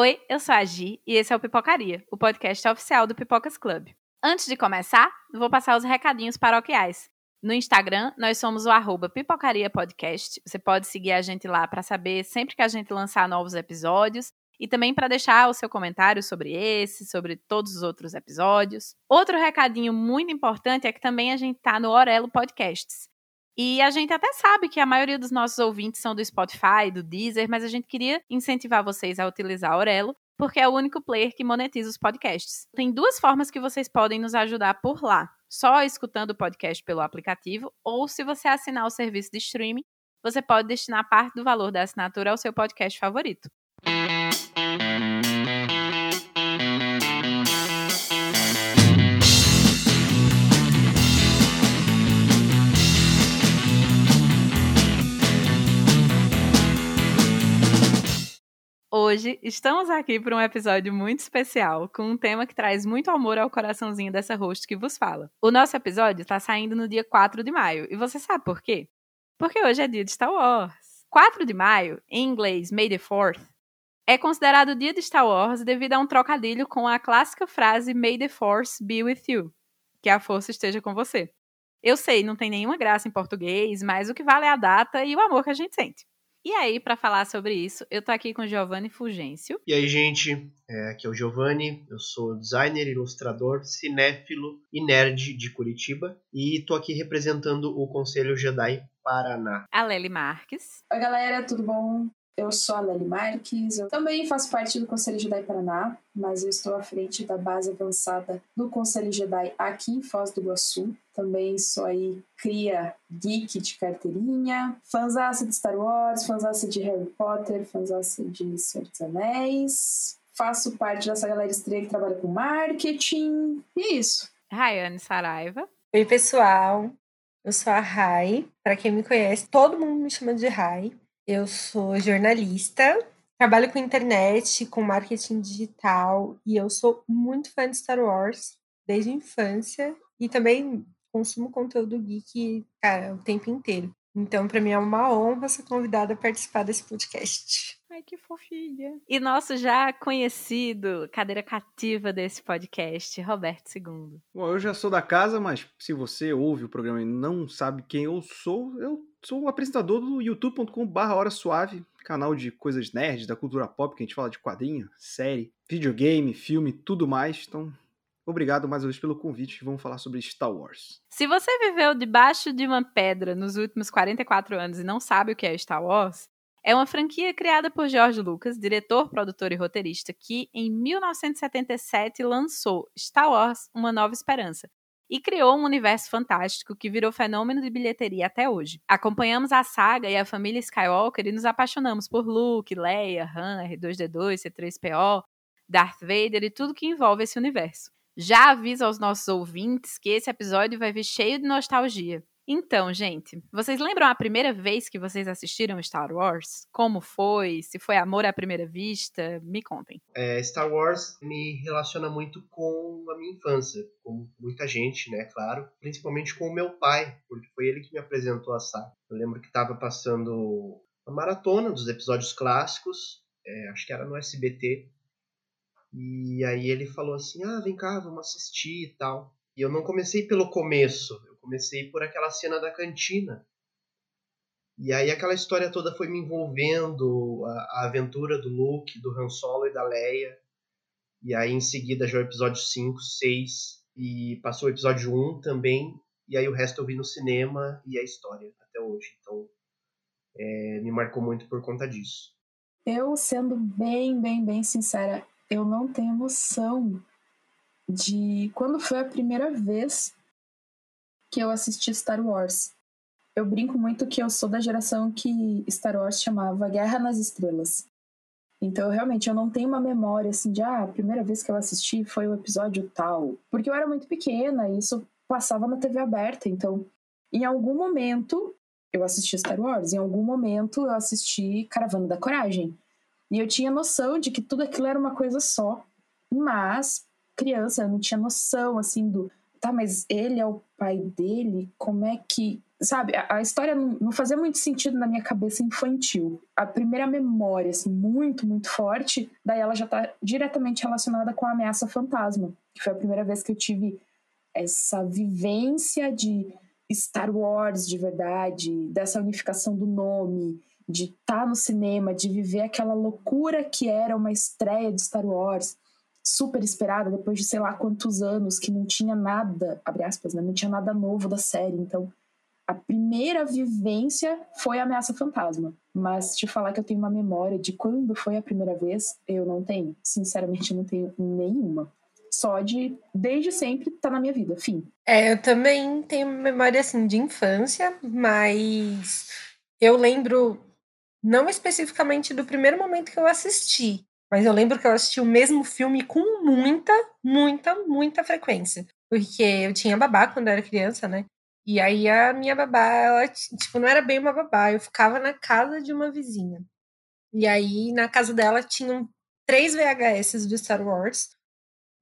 Oi, eu sou a Gi e esse é o Pipocaria, o podcast oficial do Pipocas Club. Antes de começar, vou passar os recadinhos paroquiais. No Instagram, nós somos o arroba Pipocaria Podcast. Você pode seguir a gente lá para saber sempre que a gente lançar novos episódios e também para deixar o seu comentário sobre esse, sobre todos os outros episódios. Outro recadinho muito importante é que também a gente está no Orelo Podcasts. E a gente até sabe que a maioria dos nossos ouvintes são do Spotify, do Deezer, mas a gente queria incentivar vocês a utilizar a Aurelo, porque é o único player que monetiza os podcasts. Tem duas formas que vocês podem nos ajudar por lá. Só escutando o podcast pelo aplicativo, ou se você assinar o serviço de streaming, você pode destinar parte do valor da assinatura ao seu podcast favorito. Hoje estamos aqui para um episódio muito especial, com um tema que traz muito amor ao coraçãozinho dessa host que vos fala. O nosso episódio está saindo no dia 4 de maio, e você sabe por quê? Porque hoje é dia de Star Wars. 4 de maio, em inglês May the 4th, é considerado o dia de Star Wars devido a um trocadilho com a clássica frase May the Force be with you, que a força esteja com você. Eu sei, não tem nenhuma graça em português, mas o que vale é a data e o amor que a gente sente. E aí, para falar sobre isso, eu tô aqui com Giovanni Fulgêncio. E aí, gente, é, aqui é o Giovanni, eu sou designer, ilustrador, cinéfilo e nerd de Curitiba e tô aqui representando o Conselho Jedi Paraná. A Lely Marques. Oi, galera, tudo bom? Eu sou a Lely Marques, eu também faço parte do Conselho Jedi Paraná, mas eu estou à frente da base avançada do Conselho Jedi aqui em Foz do Iguaçu. Também sou aí cria geek de carteirinha, fãzaça de Star Wars, fãzaça de Harry Potter, fãzaça de Senhor dos Anéis. Faço parte dessa galera estreia que trabalha com marketing. E é isso. Rayane Saraiva. Oi, pessoal. Eu sou a Rai. Para quem me conhece, todo mundo me chama de Rai. Eu sou jornalista, trabalho com internet, com marketing digital e eu sou muito fã de Star Wars desde a infância e também consumo conteúdo geek, cara, o tempo inteiro. Então, para mim é uma honra ser convidada a participar desse podcast. Ai, que fofinha. E nosso já conhecido cadeira cativa desse podcast, Roberto II. Bom, eu já sou da casa, mas se você ouve o programa e não sabe quem eu sou, eu sou o apresentador do youtube.com.br Hora Suave, canal de coisas nerds, da cultura pop, que a gente fala de quadrinho, série, videogame, filme, tudo mais. Então, obrigado mais uma vez pelo convite. Vamos falar sobre Star Wars. Se você viveu debaixo de uma pedra nos últimos 44 anos e não sabe o que é Star Wars, é uma franquia criada por George Lucas, diretor, produtor e roteirista, que em 1977 lançou Star Wars Uma Nova Esperança, e criou um universo fantástico que virou fenômeno de bilheteria até hoje. Acompanhamos a saga e a família Skywalker e nos apaixonamos por Luke, Leia, Han, R2D2, C3PO, Darth Vader e tudo que envolve esse universo. Já aviso aos nossos ouvintes que esse episódio vai vir cheio de nostalgia. Então, gente, vocês lembram a primeira vez que vocês assistiram Star Wars? Como foi? Se foi amor à primeira vista? Me contem. É, Star Wars me relaciona muito com a minha infância, como muita gente, né, claro. Principalmente com o meu pai, porque foi ele que me apresentou a saga. Eu lembro que estava passando a maratona dos episódios clássicos, é, acho que era no SBT. E aí ele falou assim: ah, vem cá, vamos assistir e tal. E eu não comecei pelo começo, comecei por aquela cena da cantina. E aí aquela história toda foi me envolvendo, a, a aventura do Luke, do Han Solo e da Leia. E aí em seguida já o episódio 5, 6 e passou o episódio 1 também. E aí o resto eu vi no cinema e a história até hoje. Então é, me marcou muito por conta disso. Eu, sendo bem, bem, bem sincera, eu não tenho noção de quando foi a primeira vez que eu assisti Star Wars. Eu brinco muito que eu sou da geração que Star Wars chamava Guerra nas Estrelas. Então, realmente, eu não tenho uma memória assim de, ah, a primeira vez que eu assisti foi o episódio tal. Porque eu era muito pequena e isso passava na TV aberta. Então, em algum momento, eu assisti Star Wars. Em algum momento, eu assisti Caravana da Coragem. E eu tinha noção de que tudo aquilo era uma coisa só. Mas, criança, eu não tinha noção, assim, do, tá, mas ele é o pai dele? Como é que. Sabe, a, a história não, fazia muito sentido na minha cabeça infantil. A primeira memória, assim, muito, muito forte, daí ela já tá diretamente relacionada com a ameaça fantasma, que foi a primeira vez que eu tive essa vivência de Star Wars de verdade, dessa unificação do nome, de estar tá no cinema, de viver aquela loucura que era uma estreia de Star Wars super esperada depois de sei lá quantos anos que não tinha nada, abre aspas, né? não tinha nada novo da série. Então, a primeira vivência foi a Ameaça Fantasma. Mas te falar que eu tenho uma memória de quando foi a primeira vez, eu não tenho. Sinceramente, não tenho nenhuma. Só de, desde sempre, tá na minha vida, fim. É, eu também tenho memória, assim, de infância, mas eu lembro, não especificamente do primeiro momento que eu assisti, mas eu lembro que eu assisti o mesmo filme com muita, muita, muita frequência. Porque eu tinha babá quando eu era criança, né? E aí a minha babá, ela, tipo, não era bem uma babá, eu ficava na casa de uma vizinha. E aí na casa dela tinham três VHS do Star Wars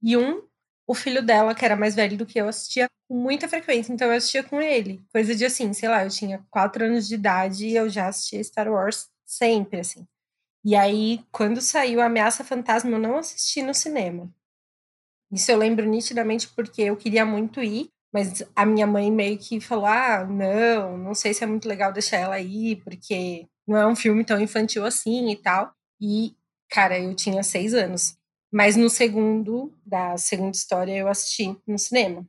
e um, o filho dela, que era mais velho do que eu, assistia com muita frequência, então eu assistia com ele. Coisa de assim, sei lá, eu tinha quatro anos de idade e eu já assistia Star Wars sempre, assim. E aí, quando saiu Ameaça Fantasma, eu não assisti no cinema. Isso eu lembro nitidamente porque eu queria muito ir, mas a minha mãe meio que falou: ah, não, não sei se é muito legal deixar ela ir, porque não é um filme tão infantil assim e tal. E, cara, eu tinha seis anos. Mas no segundo, da segunda história, eu assisti no cinema.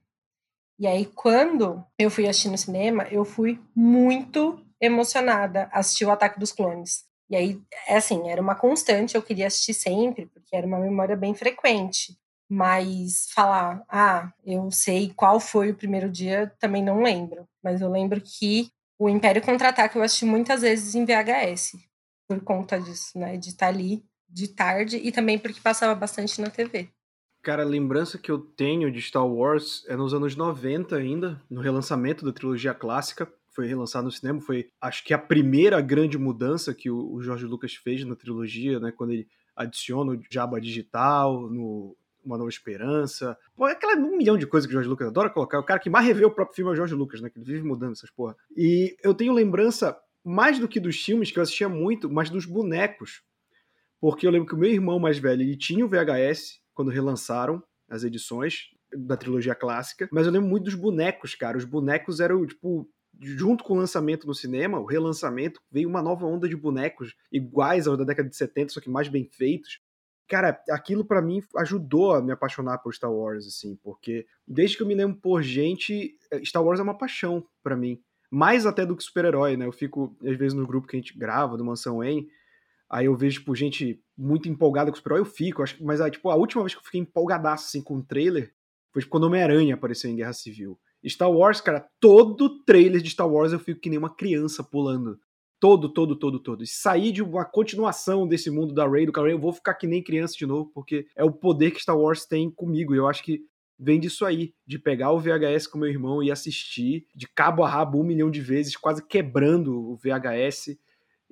E aí, quando eu fui assistir no cinema, eu fui muito emocionada assistir o Ataque dos Clones. E aí, é assim, era uma constante, eu queria assistir sempre, porque era uma memória bem frequente. Mas falar, ah, eu sei qual foi o primeiro dia, também não lembro. Mas eu lembro que o Império Contra-Ataque eu assisti muitas vezes em VHS, por conta disso, né? De estar ali de tarde e também porque passava bastante na TV. Cara, a lembrança que eu tenho de Star Wars é nos anos 90 ainda, no relançamento da trilogia clássica foi relançado no cinema, foi acho que a primeira grande mudança que o, Jorge Lucas fez na trilogia, né, quando ele adiciona o Jabba digital no Uma Nova Esperança. Pô, é aquela um milhão de coisas que o Jorge Lucas adora colocar. O cara que mais revê o próprio filme é o Jorge Lucas, né, que ele vive mudando essas porra. E eu tenho lembrança mais do que dos filmes que eu assistia muito, mas dos bonecos. Porque eu lembro que o meu irmão mais velho, ele tinha o VHS quando relançaram as edições da trilogia clássica, mas eu lembro muito dos bonecos, cara. Os bonecos eram, tipo, junto com o lançamento no cinema, o relançamento, veio uma nova onda de bonecos iguais aos da década de 70, só que mais bem feitos. Cara, aquilo para mim ajudou a me apaixonar por Star Wars, assim, porque desde que eu me lembro por gente, eh, Star Wars é uma paixão para mim. Mais até do que super-herói, né? Eu fico, às vezes, no grupo que a gente grava, do Mansão N, aí eu vejo, tipo, gente muito empolgada com super-herói, eu fico, acho, mas, tipo, a última vez que eu fiquei empolgadaço, assim, com o um trailer, foi tipo, quando Homem-Aranha apareceu em Guerra Civil. Star Wars, cara, todo trailer de Star Wars eu fico que nem uma criança pulando. Todo, todo, todo, todo. E sair de uma continuação desse mundo da Rey, do Kylo eu vou ficar que nem criança de novo, porque é o poder que Star Wars tem comigo. E eu acho que vem disso aí, de pegar o VHS com meu irmão e assistir de cabo a rabo um milhão de vezes, quase quebrando o VHS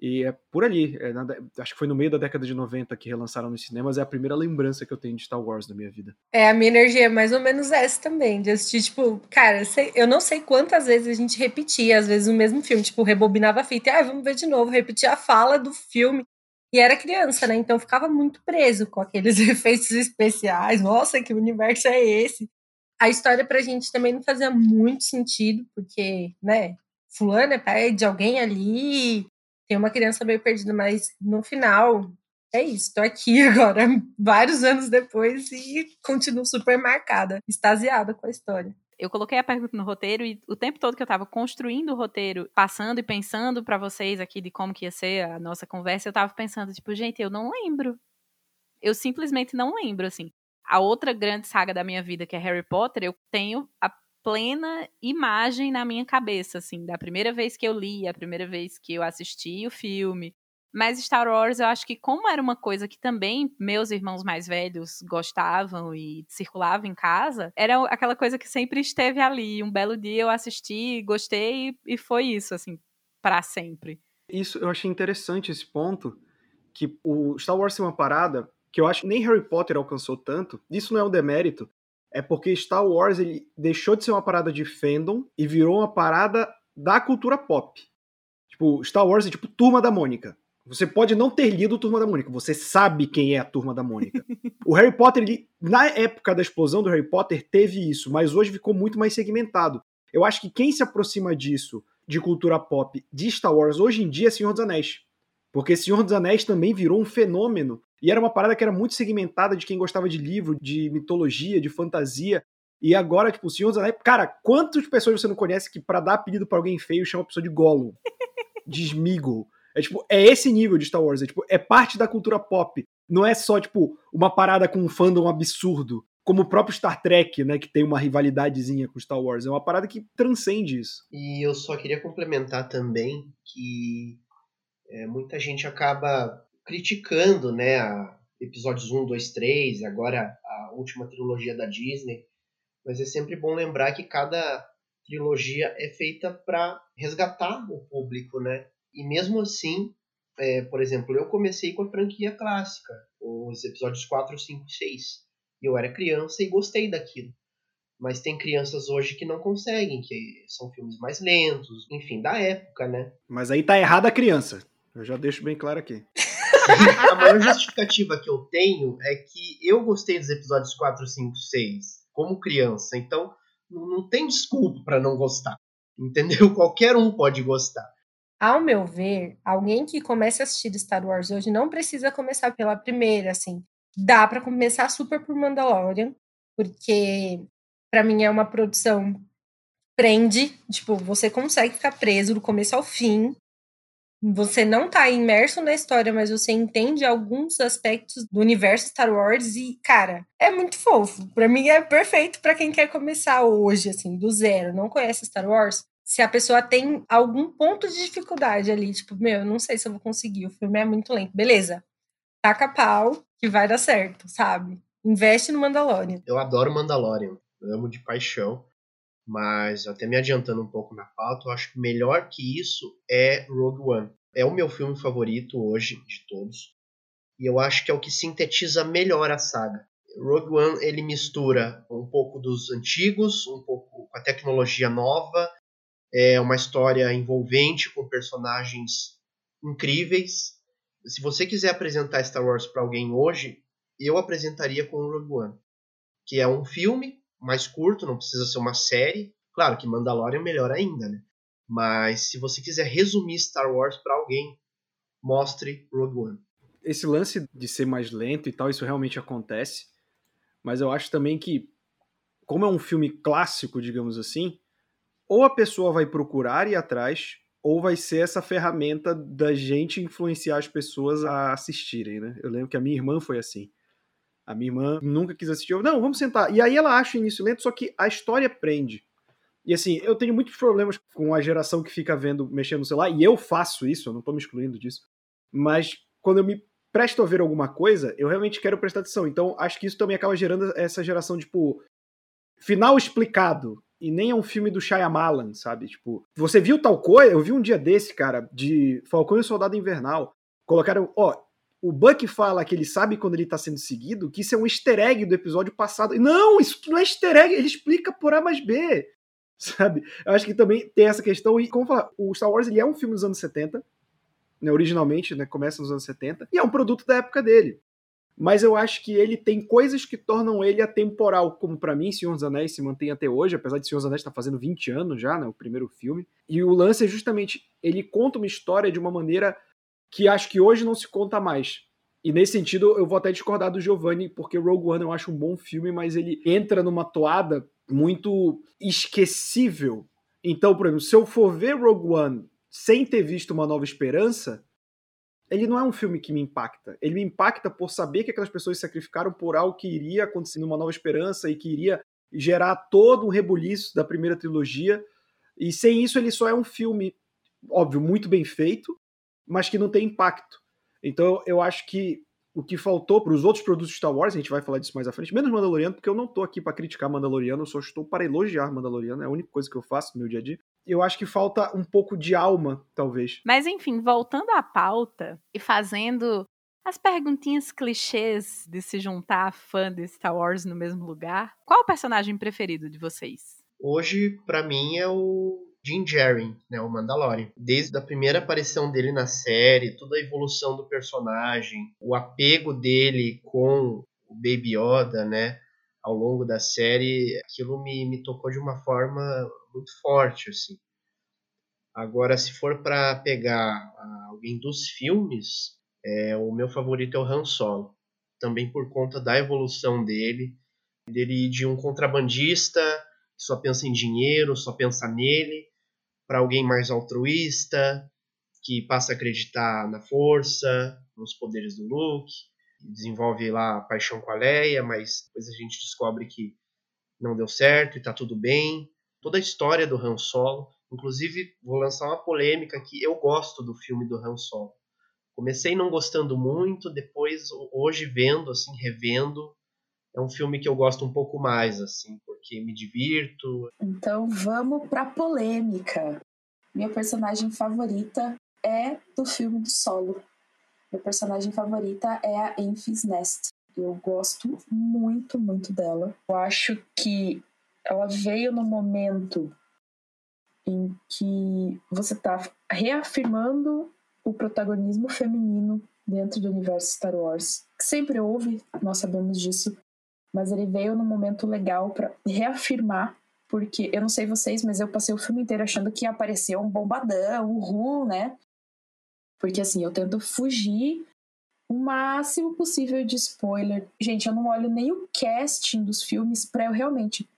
e é por ali, é na, acho que foi no meio da década de 90 que relançaram nos cinemas, é a primeira lembrança que eu tenho de Star Wars na minha vida. É, a minha energia é mais ou menos essa também, de assistir, tipo, cara, eu não sei quantas vezes a gente repetia, às vezes o mesmo filme, tipo, rebobinava a fita, e, ah, vamos ver de novo, repetia a fala do filme, e era criança, né, então ficava muito preso com aqueles efeitos especiais, nossa, que universo é esse? A história pra gente também não fazia muito sentido, porque, né, fulano é pai de alguém ali, tem uma criança meio perdida, mas no final é isso, tô aqui agora, vários anos depois, e continuo super marcada, extasiada com a história. Eu coloquei a pergunta no roteiro e o tempo todo que eu tava construindo o roteiro, passando e pensando para vocês aqui de como que ia ser a nossa conversa, eu tava pensando, tipo, gente, eu não lembro. Eu simplesmente não lembro, assim. A outra grande saga da minha vida, que é Harry Potter, eu tenho a plena imagem na minha cabeça, assim, da primeira vez que eu li, a primeira vez que eu assisti o filme. Mas Star Wars, eu acho que como era uma coisa que também meus irmãos mais velhos gostavam e circulava em casa, era aquela coisa que sempre esteve ali. Um belo dia eu assisti, gostei e foi isso, assim, para sempre. Isso, eu achei interessante esse ponto, que o Star Wars é uma parada que eu acho que nem Harry Potter alcançou tanto. Isso não é um demérito, é porque Star Wars ele deixou de ser uma parada de fandom e virou uma parada da cultura pop. Tipo, Star Wars é tipo Turma da Mônica. Você pode não ter lido Turma da Mônica, você sabe quem é a Turma da Mônica. o Harry Potter, ele, na época da explosão do Harry Potter, teve isso, mas hoje ficou muito mais segmentado. Eu acho que quem se aproxima disso, de cultura pop, de Star Wars, hoje em dia é Senhor dos Anéis. Porque Senhor dos Anéis também virou um fenômeno. E era uma parada que era muito segmentada de quem gostava de livro, de mitologia, de fantasia. E agora, tipo, o Senhor dos Anéis. Cara, quantas pessoas você não conhece que, para dar apelido para alguém feio, chama a pessoa de Gollum? De Smeagol? É tipo, é esse nível de Star Wars. É, tipo, é parte da cultura pop. Não é só, tipo, uma parada com um fandom absurdo. Como o próprio Star Trek, né? Que tem uma rivalidadezinha com Star Wars. É uma parada que transcende isso. E eu só queria complementar também que é, muita gente acaba criticando, né? A episódios 1, 2, 3, agora a última trilogia da Disney. Mas é sempre bom lembrar que cada trilogia é feita para resgatar o público, né? E mesmo assim, é, por exemplo, eu comecei com a franquia clássica, os episódios 4, 5 e 6. E eu era criança e gostei daquilo. Mas tem crianças hoje que não conseguem, que são filmes mais lentos, enfim, da época, né? Mas aí tá errada a criança. Eu já deixo bem claro aqui. a maior justificativa que eu tenho é que eu gostei dos episódios 4, 5, 6 como criança. Então, não tem desculpa para não gostar. Entendeu? Qualquer um pode gostar. Ao meu ver, alguém que comece a assistir Star Wars hoje não precisa começar pela primeira, assim. Dá para começar super por Mandalorian, porque para mim é uma produção prende, tipo, você consegue ficar preso do começo ao fim. Você não tá imerso na história, mas você entende alguns aspectos do universo Star Wars e, cara, é muito fofo. Para mim é perfeito para quem quer começar hoje, assim, do zero, não conhece Star Wars se a pessoa tem algum ponto de dificuldade ali, tipo, meu, não sei se eu vou conseguir, o filme é muito lento. Beleza, taca pau que vai dar certo, sabe? Investe no Mandalorian. Eu adoro Mandalorian, eu amo de paixão, mas até me adiantando um pouco na pauta, eu acho que melhor que isso é Rogue One. É o meu filme favorito hoje de todos, e eu acho que é o que sintetiza melhor a saga. Rogue One ele mistura um pouco dos antigos, um pouco com a tecnologia nova, é uma história envolvente com personagens incríveis. Se você quiser apresentar Star Wars para alguém hoje, eu apresentaria com Rogue One, que é um filme mais curto, não precisa ser uma série. Claro que Mandalorian é melhor ainda, né? Mas se você quiser resumir Star Wars para alguém, mostre Rogue One. Esse lance de ser mais lento e tal, isso realmente acontece. Mas eu acho também que, como é um filme clássico, digamos assim, ou a pessoa vai procurar ir atrás, ou vai ser essa ferramenta da gente influenciar as pessoas a assistirem, né? Eu lembro que a minha irmã foi assim. A minha irmã nunca quis assistir. Eu, não, vamos sentar. E aí ela acha o início lento, só que a história prende. E assim, eu tenho muitos problemas com a geração que fica vendo, mexendo no celular, e eu faço isso, eu não tô me excluindo disso. Mas quando eu me presto a ver alguma coisa, eu realmente quero prestar atenção. Então, acho que isso também acaba gerando essa geração, tipo, final explicado e nem é um filme do Shyamalan, sabe? Tipo, você viu tal coisa? Eu vi um dia desse, cara, de Falcão e o Soldado Invernal. Colocaram, ó, o Buck fala que ele sabe quando ele tá sendo seguido, que isso é um easter egg do episódio passado. Não, isso não é easter egg, ele explica por A mais B, sabe? Eu acho que também tem essa questão, e como falar, o Star Wars ele é um filme dos anos 70, né, originalmente, né, começa nos anos 70, e é um produto da época dele mas eu acho que ele tem coisas que tornam ele atemporal, como para mim Senhor dos Anéis se mantém até hoje, apesar de Senhor dos Anéis estar tá fazendo 20 anos já, né, o primeiro filme. E o lance é justamente, ele conta uma história de uma maneira que acho que hoje não se conta mais. E nesse sentido, eu vou até discordar do Giovanni, porque Rogue One eu acho um bom filme, mas ele entra numa toada muito esquecível. Então, por exemplo, se eu for ver Rogue One sem ter visto Uma Nova Esperança, ele não é um filme que me impacta. Ele me impacta por saber que aquelas pessoas se sacrificaram por algo que iria acontecer numa nova esperança e que iria gerar todo um rebuliço da primeira trilogia. E sem isso, ele só é um filme, óbvio, muito bem feito, mas que não tem impacto. Então eu acho que o que faltou para os outros produtos de Star Wars, a gente vai falar disso mais à frente, menos Mandaloriano, porque eu não estou aqui para criticar Mandaloriano, eu só estou para elogiar Mandaloriano, é a única coisa que eu faço no meu dia a dia eu acho que falta um pouco de alma, talvez. Mas enfim, voltando à pauta e fazendo As perguntinhas clichês de se juntar fã de Star Wars no mesmo lugar. Qual o personagem preferido de vocês? Hoje, para mim, é o Jim Djarin, né, o Mandalorian. Desde a primeira aparição dele na série, toda a evolução do personagem, o apego dele com o Baby Yoda, né, ao longo da série, aquilo me, me tocou de uma forma muito forte, assim. Agora, se for para pegar alguém dos filmes, é, o meu favorito é o Han Solo. Também por conta da evolução dele, dele de um contrabandista que só pensa em dinheiro, só pensa nele, para alguém mais altruísta, que passa a acreditar na força, nos poderes do Luke, desenvolve lá a paixão com a Leia, mas depois a gente descobre que não deu certo e tá tudo bem. Toda a história do Han Solo, inclusive vou lançar uma polêmica que eu gosto do filme do Han Solo. Comecei não gostando muito, depois hoje vendo assim, revendo, é um filme que eu gosto um pouco mais assim, porque me divirto. Então vamos pra polêmica. Minha personagem favorita é do filme do Solo. Minha personagem favorita é a Enfys Nest. Eu gosto muito, muito dela. Eu acho que ela veio no momento em que você está reafirmando o protagonismo feminino dentro do universo Star Wars. Sempre houve, nós sabemos disso, mas ele veio num momento legal para reafirmar, porque eu não sei vocês, mas eu passei o filme inteiro achando que ia aparecer um bombadão, um ru, né? Porque assim, eu tento fugir o máximo possível de spoiler. Gente, eu não olho nem o casting dos filmes para eu realmente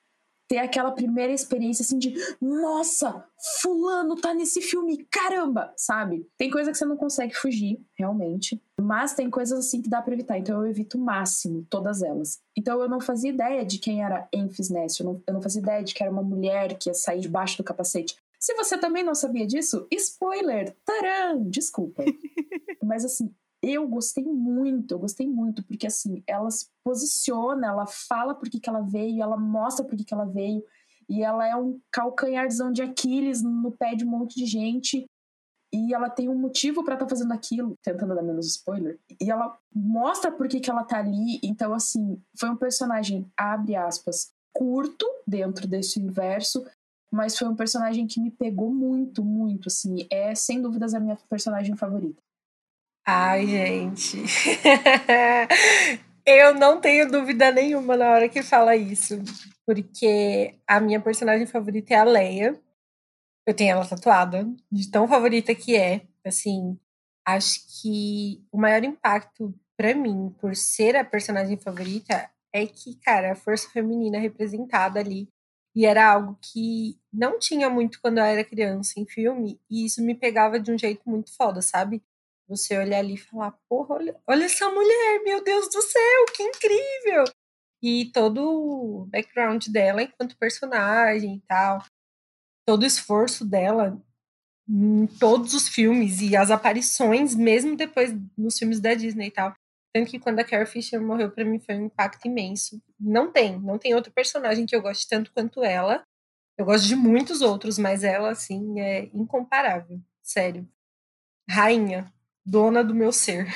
ter aquela primeira experiência assim de nossa, fulano tá nesse filme, caramba, sabe? Tem coisa que você não consegue fugir, realmente, mas tem coisas assim que dá para evitar, então eu evito o máximo todas elas. Então eu não fazia ideia de quem era Enfys Nest, eu não, eu não fazia ideia de que era uma mulher que ia sair debaixo do capacete. Se você também não sabia disso, spoiler, taran, desculpa. mas assim, eu gostei muito, eu gostei muito, porque assim, ela se posiciona, ela fala por que, que ela veio, ela mostra por que, que ela veio, e ela é um calcanharzão de Aquiles no pé de um monte de gente, e ela tem um motivo para estar tá fazendo aquilo, tentando dar menos spoiler, e ela mostra por que, que ela tá ali, então assim, foi um personagem, abre aspas, curto dentro desse universo, mas foi um personagem que me pegou muito, muito, assim, é sem dúvidas a minha personagem favorita. Ai, gente. eu não tenho dúvida nenhuma na hora que fala isso. Porque a minha personagem favorita é a Leia. Eu tenho ela tatuada, de tão favorita que é. Assim, acho que o maior impacto para mim, por ser a personagem favorita, é que, cara, a força feminina representada ali. E era algo que não tinha muito quando eu era criança em filme, e isso me pegava de um jeito muito foda, sabe? Você olhar ali e falar, porra, olha, olha essa mulher, meu Deus do céu, que incrível! E todo o background dela enquanto personagem e tal, todo o esforço dela em todos os filmes e as aparições, mesmo depois nos filmes da Disney e tal. Tanto que quando a Carrie Fisher morreu, para mim foi um impacto imenso. Não tem, não tem outro personagem que eu goste tanto quanto ela. Eu gosto de muitos outros, mas ela, assim, é incomparável. Sério. Rainha dona do meu ser.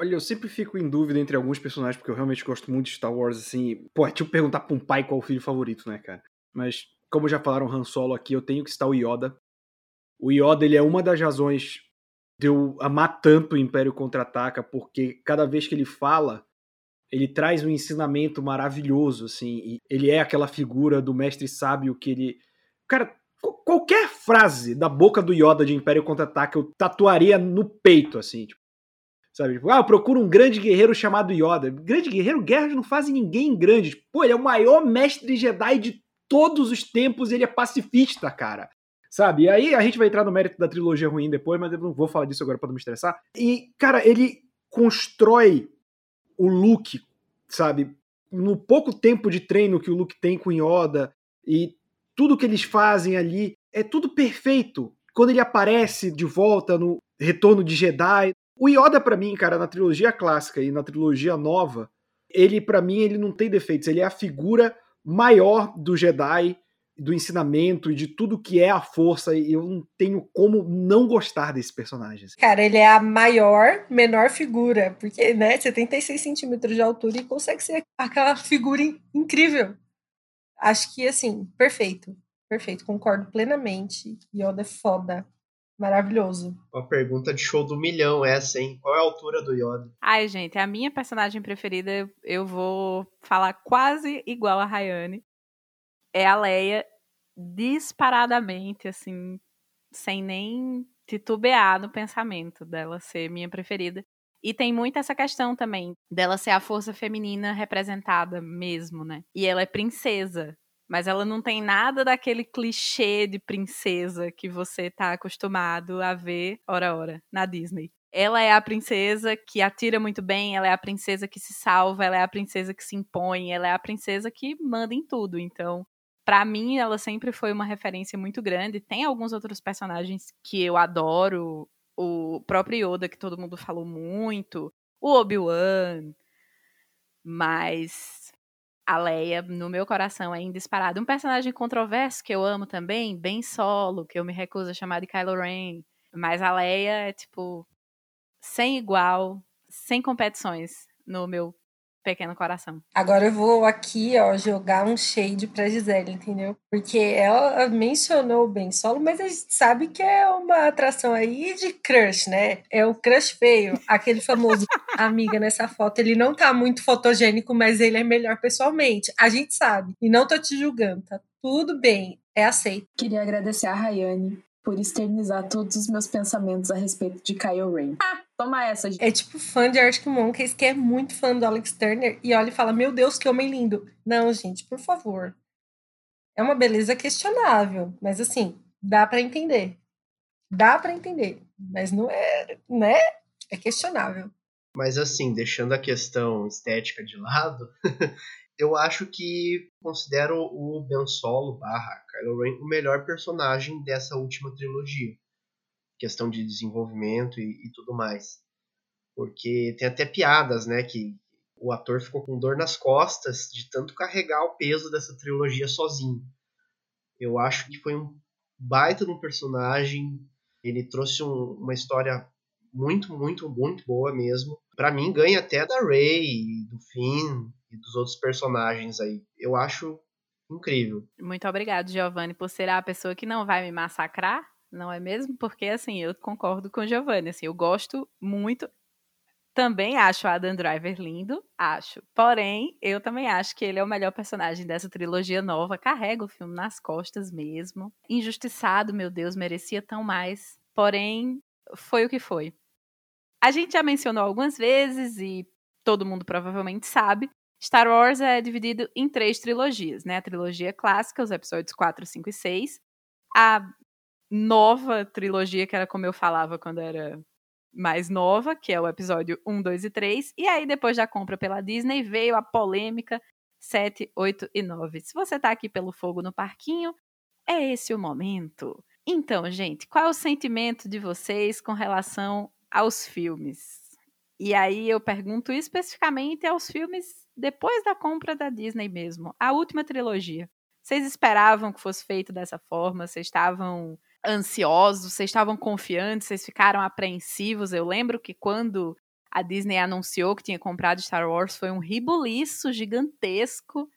Olha, eu sempre fico em dúvida entre alguns personagens, porque eu realmente gosto muito de Star Wars, assim. Pô, é tipo perguntar pra um pai qual o filho favorito, né, cara? Mas, como já falaram Han Solo aqui, eu tenho que estar o Yoda. O Yoda, ele é uma das razões de eu amar tanto o Império Contra-Ataca, porque cada vez que ele fala, ele traz um ensinamento maravilhoso, assim. Ele é aquela figura do mestre sábio que ele. Cara, qualquer frase da boca do Yoda de Império Contra-Ataque eu tatuaria no peito, assim, tipo, sabe? Tipo, ah, procura um grande guerreiro chamado Yoda. Grande guerreiro, guerras não fazem ninguém grande. Tipo, pô, ele é o maior mestre Jedi de todos os tempos, ele é pacifista, cara. Sabe? E aí a gente vai entrar no mérito da trilogia ruim depois, mas eu não vou falar disso agora para não me estressar. E, cara, ele constrói o Luke, sabe? No pouco tempo de treino que o Luke tem com Yoda e tudo que eles fazem ali é tudo perfeito. Quando ele aparece de volta no Retorno de Jedi, o Yoda para mim, cara, na trilogia clássica e na trilogia nova, ele para mim ele não tem defeitos, ele é a figura maior do Jedi do ensinamento e de tudo que é a força, e eu não tenho como não gostar desse personagem. assim. Cara, ele é a maior, menor figura, porque, né, 76 centímetros de altura e consegue ser aquela figura in- incrível. Acho que, assim, perfeito. Perfeito, concordo plenamente. Yoda é foda. Maravilhoso. Uma pergunta de show do milhão essa, hein? Qual é a altura do Yoda? Ai, gente, a minha personagem preferida, eu- vou falar quase igual a Rayane. É a Leia, disparadamente, assim, sem nem titubear no pensamento dela ser minha preferida. E tem muito essa questão também dela ser a força feminina representada mesmo, né? E ela é princesa, mas ela não tem nada daquele clichê de princesa que você tá acostumado a ver, ora ora, na Disney. Ela é a princesa que atira muito bem, ela é a princesa que se salva, ela é a princesa que se impõe, ela é a princesa que manda em tudo. Então, pra mim, ela sempre foi uma referência muito grande. Tem alguns outros personagens que eu adoro, o próprio Yoda, que todo mundo falou muito, o Obi-Wan, mas a Leia, no meu coração, é indisparada. Um personagem controverso que eu amo também, bem solo, que eu me recuso a chamar de Kylo Ren, mas a Leia é, tipo, sem igual, sem competições no meu pequeno coração. Agora eu vou aqui, ó, jogar um shade pra Gisele, entendeu? Porque ela mencionou o Ben Solo, mas a gente sabe que é uma atração aí de crush, né? É o crush feio, aquele famoso amiga nessa foto. Ele não tá muito fotogênico, mas ele é melhor pessoalmente. A gente sabe. E não tô te julgando, tá tudo bem. É aceito. Queria agradecer a Rayane por externizar todos os meus pensamentos a respeito de Kylo Ren. Ah, toma essa, gente. É tipo fã de Arctic Monkeys que é muito fã do Alex Turner e olha e fala: Meu Deus, que homem lindo. Não, gente, por favor. É uma beleza questionável, mas assim, dá pra entender. Dá pra entender, mas não é, né? É questionável. Mas assim, deixando a questão estética de lado, eu acho que considero o Ben Solo barra Kylo Ren o melhor personagem dessa última trilogia. Questão de desenvolvimento e, e tudo mais. Porque tem até piadas, né, que o ator ficou com dor nas costas de tanto carregar o peso dessa trilogia sozinho. Eu acho que foi um baita de um personagem, ele trouxe um- uma história muito, muito, muito boa mesmo. Pra mim, ganha até da Rey, do Finn e dos outros personagens aí. Eu acho incrível. Muito obrigado, Giovanni, por ser a pessoa que não vai me massacrar, não é mesmo? Porque, assim, eu concordo com o Giovanni, assim, eu gosto muito. Também acho o Adam Driver lindo, acho. Porém, eu também acho que ele é o melhor personagem dessa trilogia nova. Carrega o filme nas costas mesmo. Injustiçado, meu Deus, merecia tão mais. Porém, foi o que foi. A gente já mencionou algumas vezes e todo mundo provavelmente sabe. Star Wars é dividido em três trilogias, né? A trilogia clássica, os episódios 4, 5 e 6. A nova trilogia, que era como eu falava quando era mais nova, que é o episódio 1, 2 e 3. E aí, depois da compra pela Disney, veio a polêmica 7, 8 e 9. Se você tá aqui pelo fogo no parquinho, é esse o momento. Então, gente, qual é o sentimento de vocês com relação aos filmes? E aí eu pergunto especificamente aos filmes depois da compra da Disney mesmo, a última trilogia. Vocês esperavam que fosse feito dessa forma? Vocês estavam ansiosos? Vocês estavam confiantes? Vocês ficaram apreensivos? Eu lembro que quando a Disney anunciou que tinha comprado Star Wars foi um ribuliço gigantesco.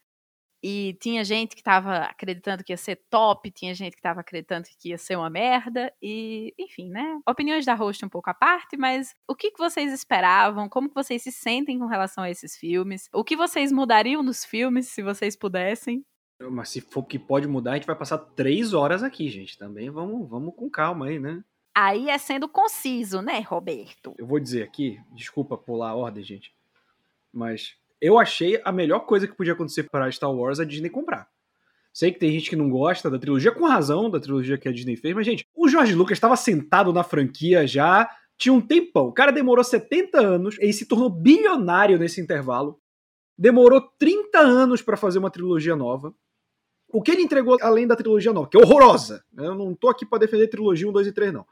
E tinha gente que estava acreditando que ia ser top, tinha gente que estava acreditando que ia ser uma merda. E, enfim, né? Opiniões da host um pouco à parte, mas o que, que vocês esperavam? Como que vocês se sentem com relação a esses filmes? O que vocês mudariam nos filmes, se vocês pudessem? Mas se for que pode mudar, a gente vai passar três horas aqui, gente. Também vamos, vamos com calma aí, né? Aí é sendo conciso, né, Roberto? Eu vou dizer aqui, desculpa pular a ordem, gente, mas eu achei a melhor coisa que podia acontecer para Star Wars a Disney comprar. Sei que tem gente que não gosta da trilogia, com razão, da trilogia que a Disney fez, mas, gente, o George Lucas estava sentado na franquia já tinha um tempão. O cara demorou 70 anos, ele se tornou bilionário nesse intervalo. Demorou 30 anos para fazer uma trilogia nova. O que ele entregou além da trilogia nova, que é horrorosa. né? Eu não tô aqui para defender trilogia 1, 2 e 3, não.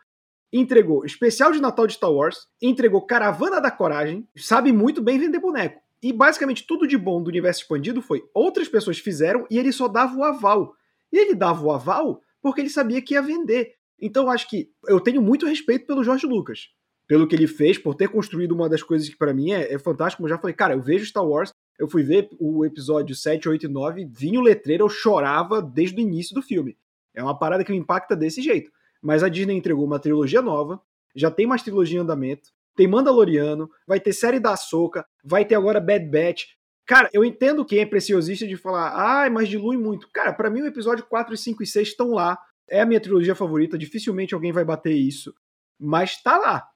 Entregou especial de Natal de Star Wars, entregou Caravana da Coragem, sabe muito bem vender boneco. E basicamente tudo de bom do universo expandido foi outras pessoas fizeram e ele só dava o aval. E ele dava o aval porque ele sabia que ia vender. Então acho que eu tenho muito respeito pelo Jorge Lucas, pelo que ele fez, por ter construído uma das coisas que para mim é, é fantástico. Eu já falei, cara, eu vejo Star Wars, eu fui ver o episódio 7, 8 e 9, vinha o letreiro, eu chorava desde o início do filme. É uma parada que me impacta desse jeito. Mas a Disney entregou uma trilogia nova, já tem mais trilogia em andamento, tem Mandaloriano, vai ter série da Soca, vai ter agora Bad Batch. Cara, eu entendo quem é preciosista de falar, ah, mas dilui muito. Cara, para mim o episódio 4, 5 e 6 estão lá. É a minha trilogia favorita, dificilmente alguém vai bater isso. Mas tá lá.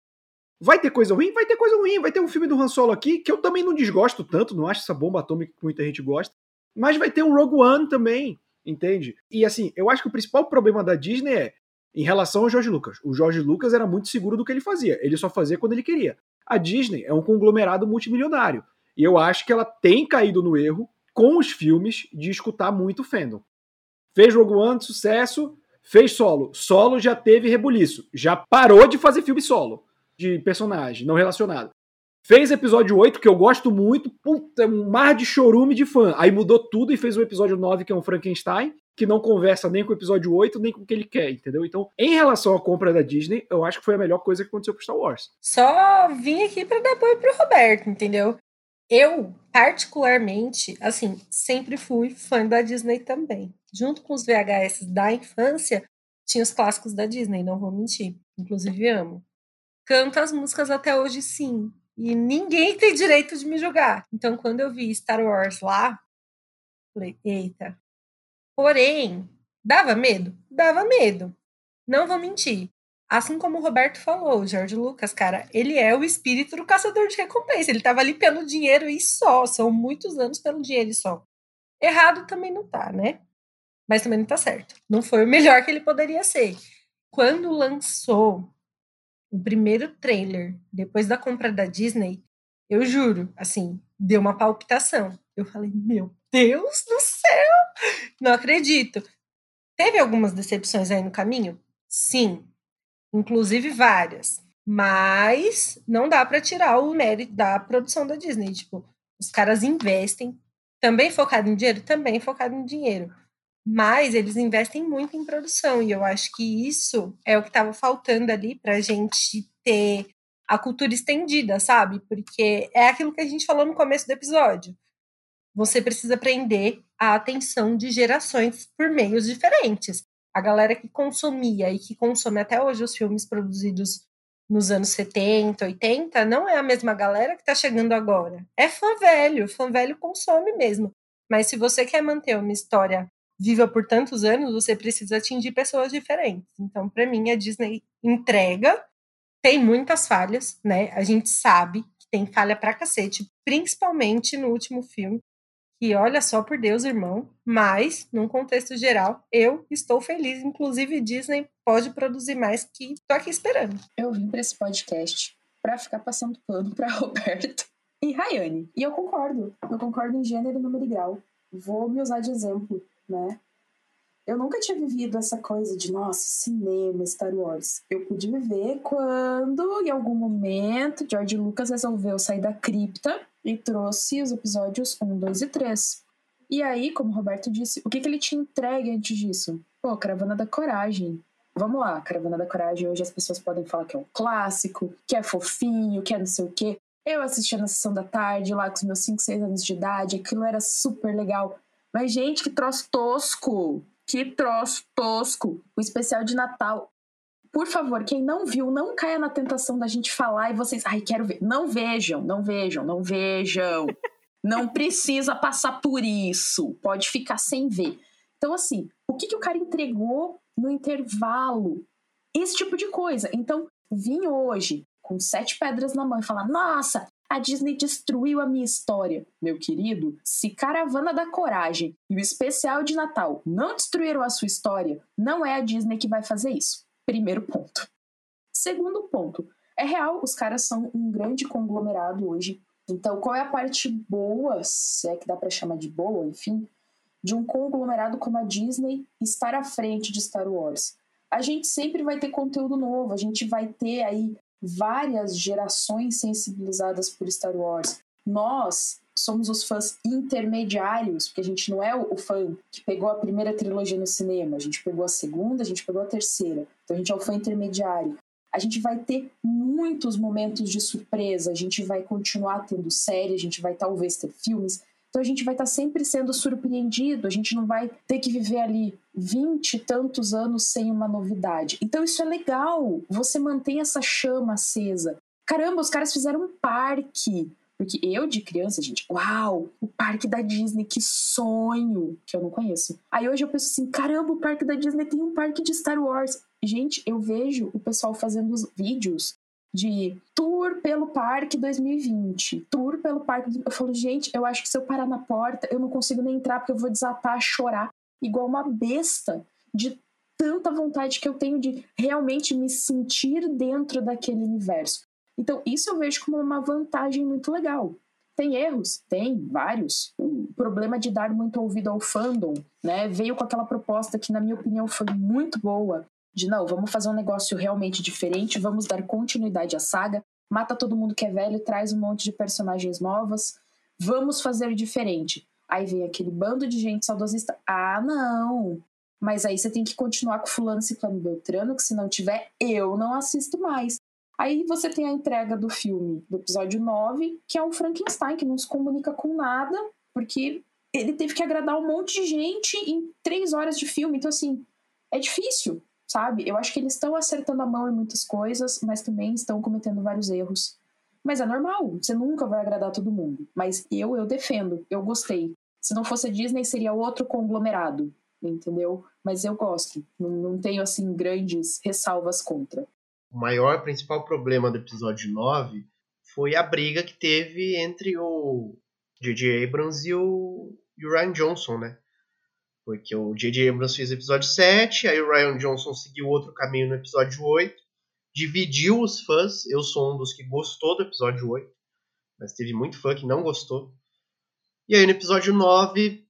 Vai ter coisa ruim? Vai ter coisa ruim. Vai ter um filme do Han Solo aqui, que eu também não desgosto tanto, não acho essa bomba atômica que muita gente gosta. Mas vai ter um Rogue One também, entende? E assim, eu acho que o principal problema da Disney é em relação ao George Lucas. O George Lucas era muito seguro do que ele fazia. Ele só fazia quando ele queria. A Disney é um conglomerado multimilionário. E eu acho que ela tem caído no erro com os filmes de escutar muito fandom. Fez Rogue One, sucesso, fez solo. Solo já teve rebuliço. Já parou de fazer filme solo de personagem não relacionado. Fez episódio 8, que eu gosto muito, puta, um mar de chorume de fã. Aí mudou tudo e fez o episódio 9, que é um Frankenstein, que não conversa nem com o episódio 8, nem com o que ele quer, entendeu? Então, em relação à compra da Disney, eu acho que foi a melhor coisa que aconteceu pro Star Wars. Só vim aqui para dar apoio pro Roberto, entendeu? Eu, particularmente, assim, sempre fui fã da Disney também. Junto com os VHS da infância, tinha os clássicos da Disney, não vou mentir. Inclusive amo. Canto as músicas até hoje, sim. E ninguém tem direito de me julgar. Então, quando eu vi Star Wars lá, falei, eita. Porém, dava medo? Dava medo. Não vou mentir. Assim como o Roberto falou, o George Lucas, cara, ele é o espírito do caçador de recompensa. Ele tava ali pelo dinheiro e só. São muitos anos pelo dinheiro e só. Errado também não tá, né? Mas também não tá certo. Não foi o melhor que ele poderia ser. Quando lançou o primeiro trailer, depois da compra da Disney, eu juro, assim, deu uma palpitação. Eu falei, meu Deus do céu! Não acredito. Teve algumas decepções aí no caminho? Sim, inclusive várias. Mas não dá para tirar o mérito da produção da Disney. Tipo, os caras investem, também focado em dinheiro, também focado em dinheiro mas eles investem muito em produção e eu acho que isso é o que estava faltando ali para a gente ter a cultura estendida, sabe? Porque é aquilo que a gente falou no começo do episódio. Você precisa prender a atenção de gerações por meios diferentes. A galera que consumia e que consome até hoje os filmes produzidos nos anos 70, 80, não é a mesma galera que está chegando agora. É fã velho, fã velho consome mesmo. Mas se você quer manter uma história viva por tantos anos, você precisa atingir pessoas diferentes. Então, para mim, a Disney entrega, tem muitas falhas, né? A gente sabe que tem falha pra cacete, principalmente no último filme, que olha só por Deus, irmão, mas num contexto geral, eu estou feliz, inclusive Disney pode produzir mais que tô aqui esperando. Eu vim para esse podcast para ficar passando pano para Roberto e Rayane. E eu concordo. Eu concordo em gênero, número e grau. Vou me usar de exemplo né? Eu nunca tinha vivido essa coisa de, nossa, cinema, Star Wars. Eu pude viver quando, em algum momento, George Lucas resolveu sair da cripta e trouxe os episódios 1, 2 e 3. E aí, como o Roberto disse, o que, que ele te entrega antes disso? Pô, Caravana da Coragem. Vamos lá, Caravana da Coragem, hoje as pessoas podem falar que é um clássico, que é fofinho, que é não sei o quê. Eu assistia na sessão da tarde, lá com os meus 5, 6 anos de idade, aquilo era super legal. Mas, gente, que troço tosco! Que troço tosco! O especial de Natal. Por favor, quem não viu, não caia na tentação da gente falar e vocês. Ai, quero ver. Não vejam, não vejam, não vejam. não precisa passar por isso. Pode ficar sem ver. Então, assim, o que, que o cara entregou no intervalo? Esse tipo de coisa. Então, vim hoje com sete pedras na mão e falar: nossa, a Disney destruiu a minha história. Meu querido, se Caravana da Coragem e o especial de Natal não destruíram a sua história, não é a Disney que vai fazer isso. Primeiro ponto. Segundo ponto, é real, os caras são um grande conglomerado hoje. Então, qual é a parte boa, se é que dá para chamar de boa, enfim, de um conglomerado como a Disney estar à frente de Star Wars? A gente sempre vai ter conteúdo novo, a gente vai ter aí várias gerações sensibilizadas por Star Wars. nós somos os fãs intermediários, porque a gente não é o fã que pegou a primeira trilogia no cinema, a gente pegou a segunda, a gente pegou a terceira. Então a gente é o fã intermediário. A gente vai ter muitos momentos de surpresa, a gente vai continuar tendo série, a gente vai talvez ter filmes. Então a gente vai estar sempre sendo surpreendido, a gente não vai ter que viver ali vinte e tantos anos sem uma novidade. Então isso é legal, você mantém essa chama acesa. Caramba, os caras fizeram um parque porque eu, de criança, gente, uau, o parque da Disney, que sonho, que eu não conheço. Aí hoje eu penso assim, caramba, o parque da Disney tem um parque de Star Wars. Gente, eu vejo o pessoal fazendo os vídeos de tour pelo parque 2020, tour pelo parque. Eu falo, gente, eu acho que se eu parar na porta, eu não consigo nem entrar porque eu vou desatar a chorar igual uma besta de tanta vontade que eu tenho de realmente me sentir dentro daquele universo. Então, isso eu vejo como uma vantagem muito legal. Tem erros? Tem, vários. O problema de dar muito ouvido ao fandom, né? Veio com aquela proposta que, na minha opinião, foi muito boa. De não, vamos fazer um negócio realmente diferente, vamos dar continuidade à saga, mata todo mundo que é velho, traz um monte de personagens novas, vamos fazer diferente. Aí vem aquele bando de gente saudosista. Ah, não! Mas aí você tem que continuar com fulano, ciclano, beltrano, que se não tiver, eu não assisto mais. Aí você tem a entrega do filme, do episódio 9, que é um Frankenstein que não se comunica com nada, porque ele teve que agradar um monte de gente em três horas de filme. Então, assim, é difícil, sabe? Eu acho que eles estão acertando a mão em muitas coisas, mas também estão cometendo vários erros. Mas é normal, você nunca vai agradar todo mundo. Mas eu, eu defendo, eu gostei. Se não fosse a Disney, seria outro conglomerado, entendeu? Mas eu gosto, não, não tenho, assim, grandes ressalvas contra o maior principal problema do episódio 9 foi a briga que teve entre o J.J. Abrams e o, e o Ryan Johnson, né? Porque o J.J. Abrams fez o episódio 7, aí o Ryan Johnson seguiu outro caminho no episódio 8, dividiu os fãs, eu sou um dos que gostou do episódio 8, mas teve muito fã que não gostou. E aí no episódio 9,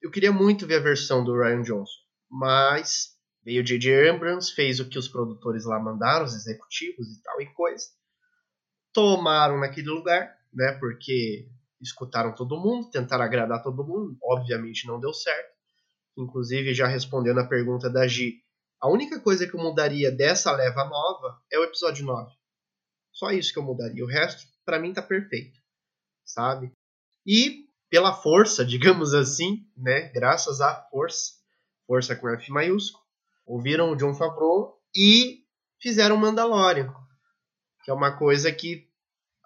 eu queria muito ver a versão do Ryan Johnson, mas Veio J.J. Abrams, fez o que os produtores lá mandaram, os executivos e tal e coisa. Tomaram naquele lugar, né? Porque escutaram todo mundo, tentaram agradar todo mundo. Obviamente não deu certo. Inclusive, já respondendo a pergunta da Gi, a única coisa que eu mudaria dessa leva nova é o episódio 9. Só isso que eu mudaria. O resto, para mim, tá perfeito. Sabe? E pela força, digamos assim, né? Graças à força, força com F maiúsculo, ouviram o John Favreau e fizeram Mandalorian, que é uma coisa que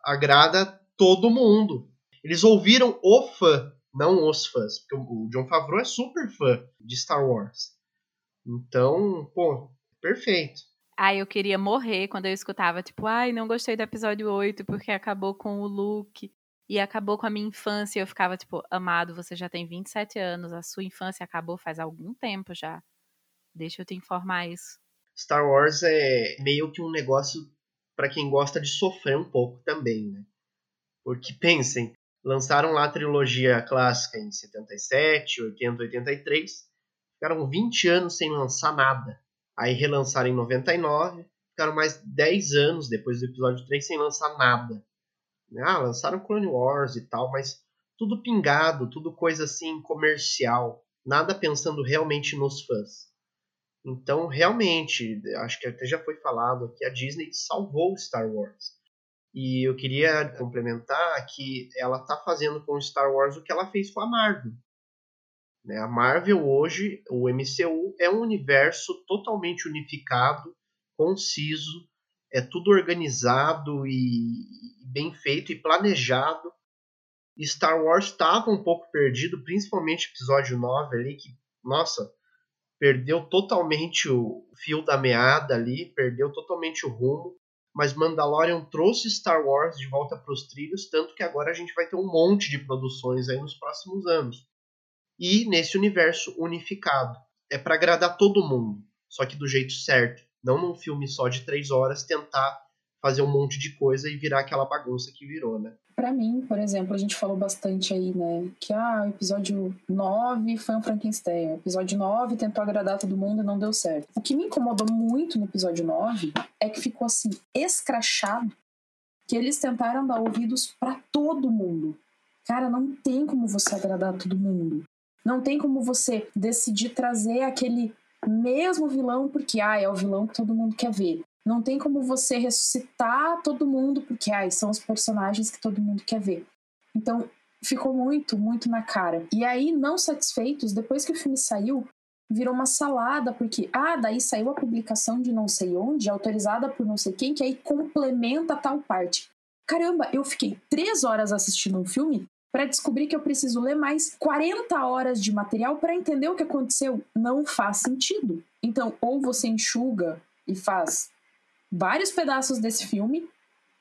agrada todo mundo. Eles ouviram o fã, não os fãs, porque o John Favreau é super fã de Star Wars. Então, pô, perfeito. Ai, eu queria morrer quando eu escutava, tipo, ai, não gostei do episódio 8 porque acabou com o Luke e acabou com a minha infância. Eu ficava, tipo, amado, você já tem 27 anos, a sua infância acabou faz algum tempo já. Deixa eu te informar isso. Star Wars é meio que um negócio para quem gosta de sofrer um pouco também, né? Porque pensem, lançaram lá a trilogia clássica em 77, 80, 83, ficaram 20 anos sem lançar nada. Aí relançaram em 99, ficaram mais 10 anos depois do episódio 3 sem lançar nada. Ah, lançaram Clone Wars e tal, mas tudo pingado, tudo coisa assim comercial, nada pensando realmente nos fãs. Então, realmente, acho que até já foi falado que a Disney salvou Star Wars. E eu queria complementar que ela está fazendo com Star Wars o que ela fez com a Marvel. Né? A Marvel hoje, o MCU, é um universo totalmente unificado, conciso, é tudo organizado e bem feito e planejado. Star Wars estava um pouco perdido, principalmente episódio 9 ali, que, nossa, perdeu totalmente o fio da meada ali, perdeu totalmente o rumo. Mas Mandalorian trouxe Star Wars de volta para os trilhos, tanto que agora a gente vai ter um monte de produções aí nos próximos anos. E nesse universo unificado. É para agradar todo mundo, só que do jeito certo. Não num filme só de três horas tentar fazer um monte de coisa e virar aquela bagunça que virou, né? Para mim, por exemplo, a gente falou bastante aí, né, que ah, o episódio 9 foi um Frankenstein, o episódio 9 tentou agradar todo mundo e não deu certo. O que me incomodou muito no episódio 9 é que ficou assim escrachado que eles tentaram dar ouvidos para todo mundo. Cara, não tem como você agradar todo mundo. Não tem como você decidir trazer aquele mesmo vilão porque ah, é o vilão que todo mundo quer ver. Não tem como você ressuscitar todo mundo porque ah, são os personagens que todo mundo quer ver. Então, ficou muito, muito na cara. E aí, não satisfeitos, depois que o filme saiu, virou uma salada, porque, ah, daí saiu a publicação de não sei onde, autorizada por não sei quem, que aí complementa tal parte. Caramba, eu fiquei três horas assistindo um filme para descobrir que eu preciso ler mais 40 horas de material para entender o que aconteceu. Não faz sentido. Então, ou você enxuga e faz vários pedaços desse filme,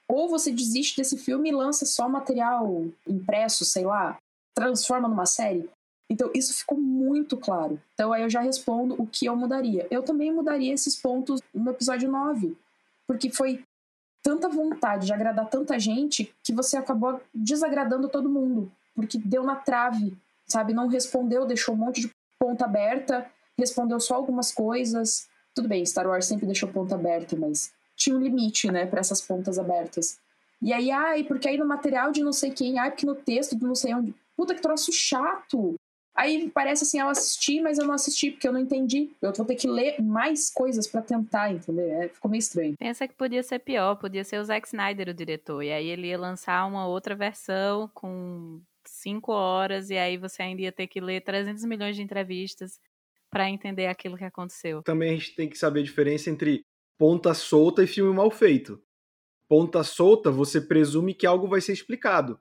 ou você desiste desse filme e lança só material impresso, sei lá, transforma numa série. Então, isso ficou muito claro. Então, aí eu já respondo o que eu mudaria. Eu também mudaria esses pontos no episódio 9, porque foi tanta vontade de agradar tanta gente que você acabou desagradando todo mundo, porque deu na trave, sabe? Não respondeu, deixou um monte de ponta aberta, respondeu só algumas coisas. Tudo bem, Star Wars sempre deixou ponta aberta, mas tinha um limite, né, para essas pontas abertas. E aí, ai, porque aí no material de não sei quem, ai, porque no texto de não sei onde. Puta que troço chato! Aí parece assim, eu assisti, mas eu não assisti porque eu não entendi. Eu vou ter que ler mais coisas para tentar, entender? É, ficou meio estranho. Pensa que podia ser pior, podia ser o Zack Snyder o diretor. E aí ele ia lançar uma outra versão com cinco horas, e aí você ainda ia ter que ler 300 milhões de entrevistas para entender aquilo que aconteceu. Também a gente tem que saber a diferença entre ponta solta e filme mal feito. Ponta solta, você presume que algo vai ser explicado.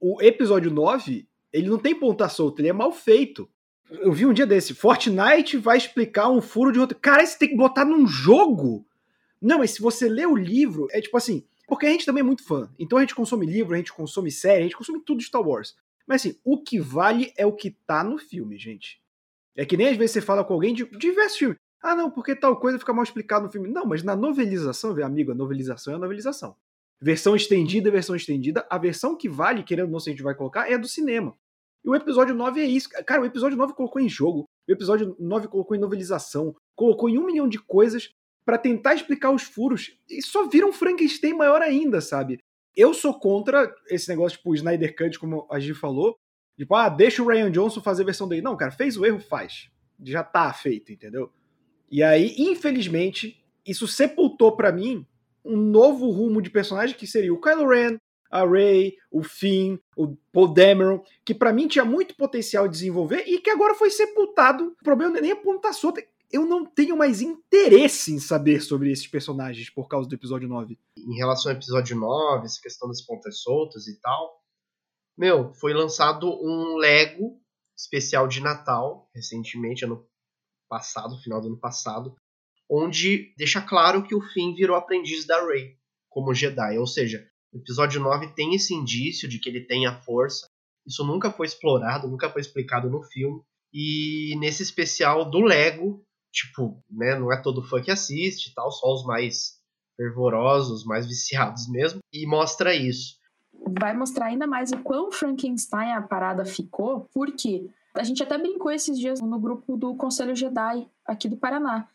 O episódio 9, ele não tem ponta solta, ele é mal feito. Eu vi um dia desse, Fortnite vai explicar um furo de roteiro. Cara, isso tem que botar num jogo? Não, mas se você lê o livro, é tipo assim, porque a gente também é muito fã. Então a gente consome livro, a gente consome série, a gente consome tudo de Star Wars. Mas assim, o que vale é o que tá no filme, gente. É que nem às vezes você fala com alguém de diversos filmes. Ah, não, porque tal coisa fica mal explicado no filme. Não, mas na novelização, amigo, a novelização é a novelização. Versão estendida versão estendida. A versão que vale, querendo ou não, se a gente vai colocar, é a do cinema. E o episódio 9 é isso. Cara, o episódio 9 colocou em jogo. O episódio 9 colocou em novelização. Colocou em um milhão de coisas para tentar explicar os furos. E só vira um Frankenstein maior ainda, sabe? Eu sou contra esse negócio, tipo, o Snyder Cut, como a Gi falou. Tipo, ah, deixa o Ryan Johnson fazer a versão dele. Não, cara, fez o erro, faz. Já tá feito, entendeu? E aí, infelizmente, isso sepultou para mim um novo rumo de personagem que seria o Kylo Ren, a Rey, o Finn, o Paul Dameron, que para mim tinha muito potencial de desenvolver e que agora foi sepultado. O problema não é nem a ponta solta. Eu não tenho mais interesse em saber sobre esses personagens por causa do episódio 9. Em relação ao episódio 9, essa questão das pontas soltas e tal, meu, foi lançado um Lego especial de Natal recentemente, ano passado, final do ano passado, onde deixa claro que o Finn virou aprendiz da Rey como Jedi, ou seja, o episódio 9 tem esse indício de que ele tem a força. Isso nunca foi explorado, nunca foi explicado no filme. E nesse especial do Lego, tipo, né, não é todo fã que assiste, tal, só os mais fervorosos, mais viciados mesmo, e mostra isso. Vai mostrar ainda mais o quão Frankenstein a parada ficou, porque a gente até brincou esses dias no grupo do Conselho Jedi aqui do Paraná.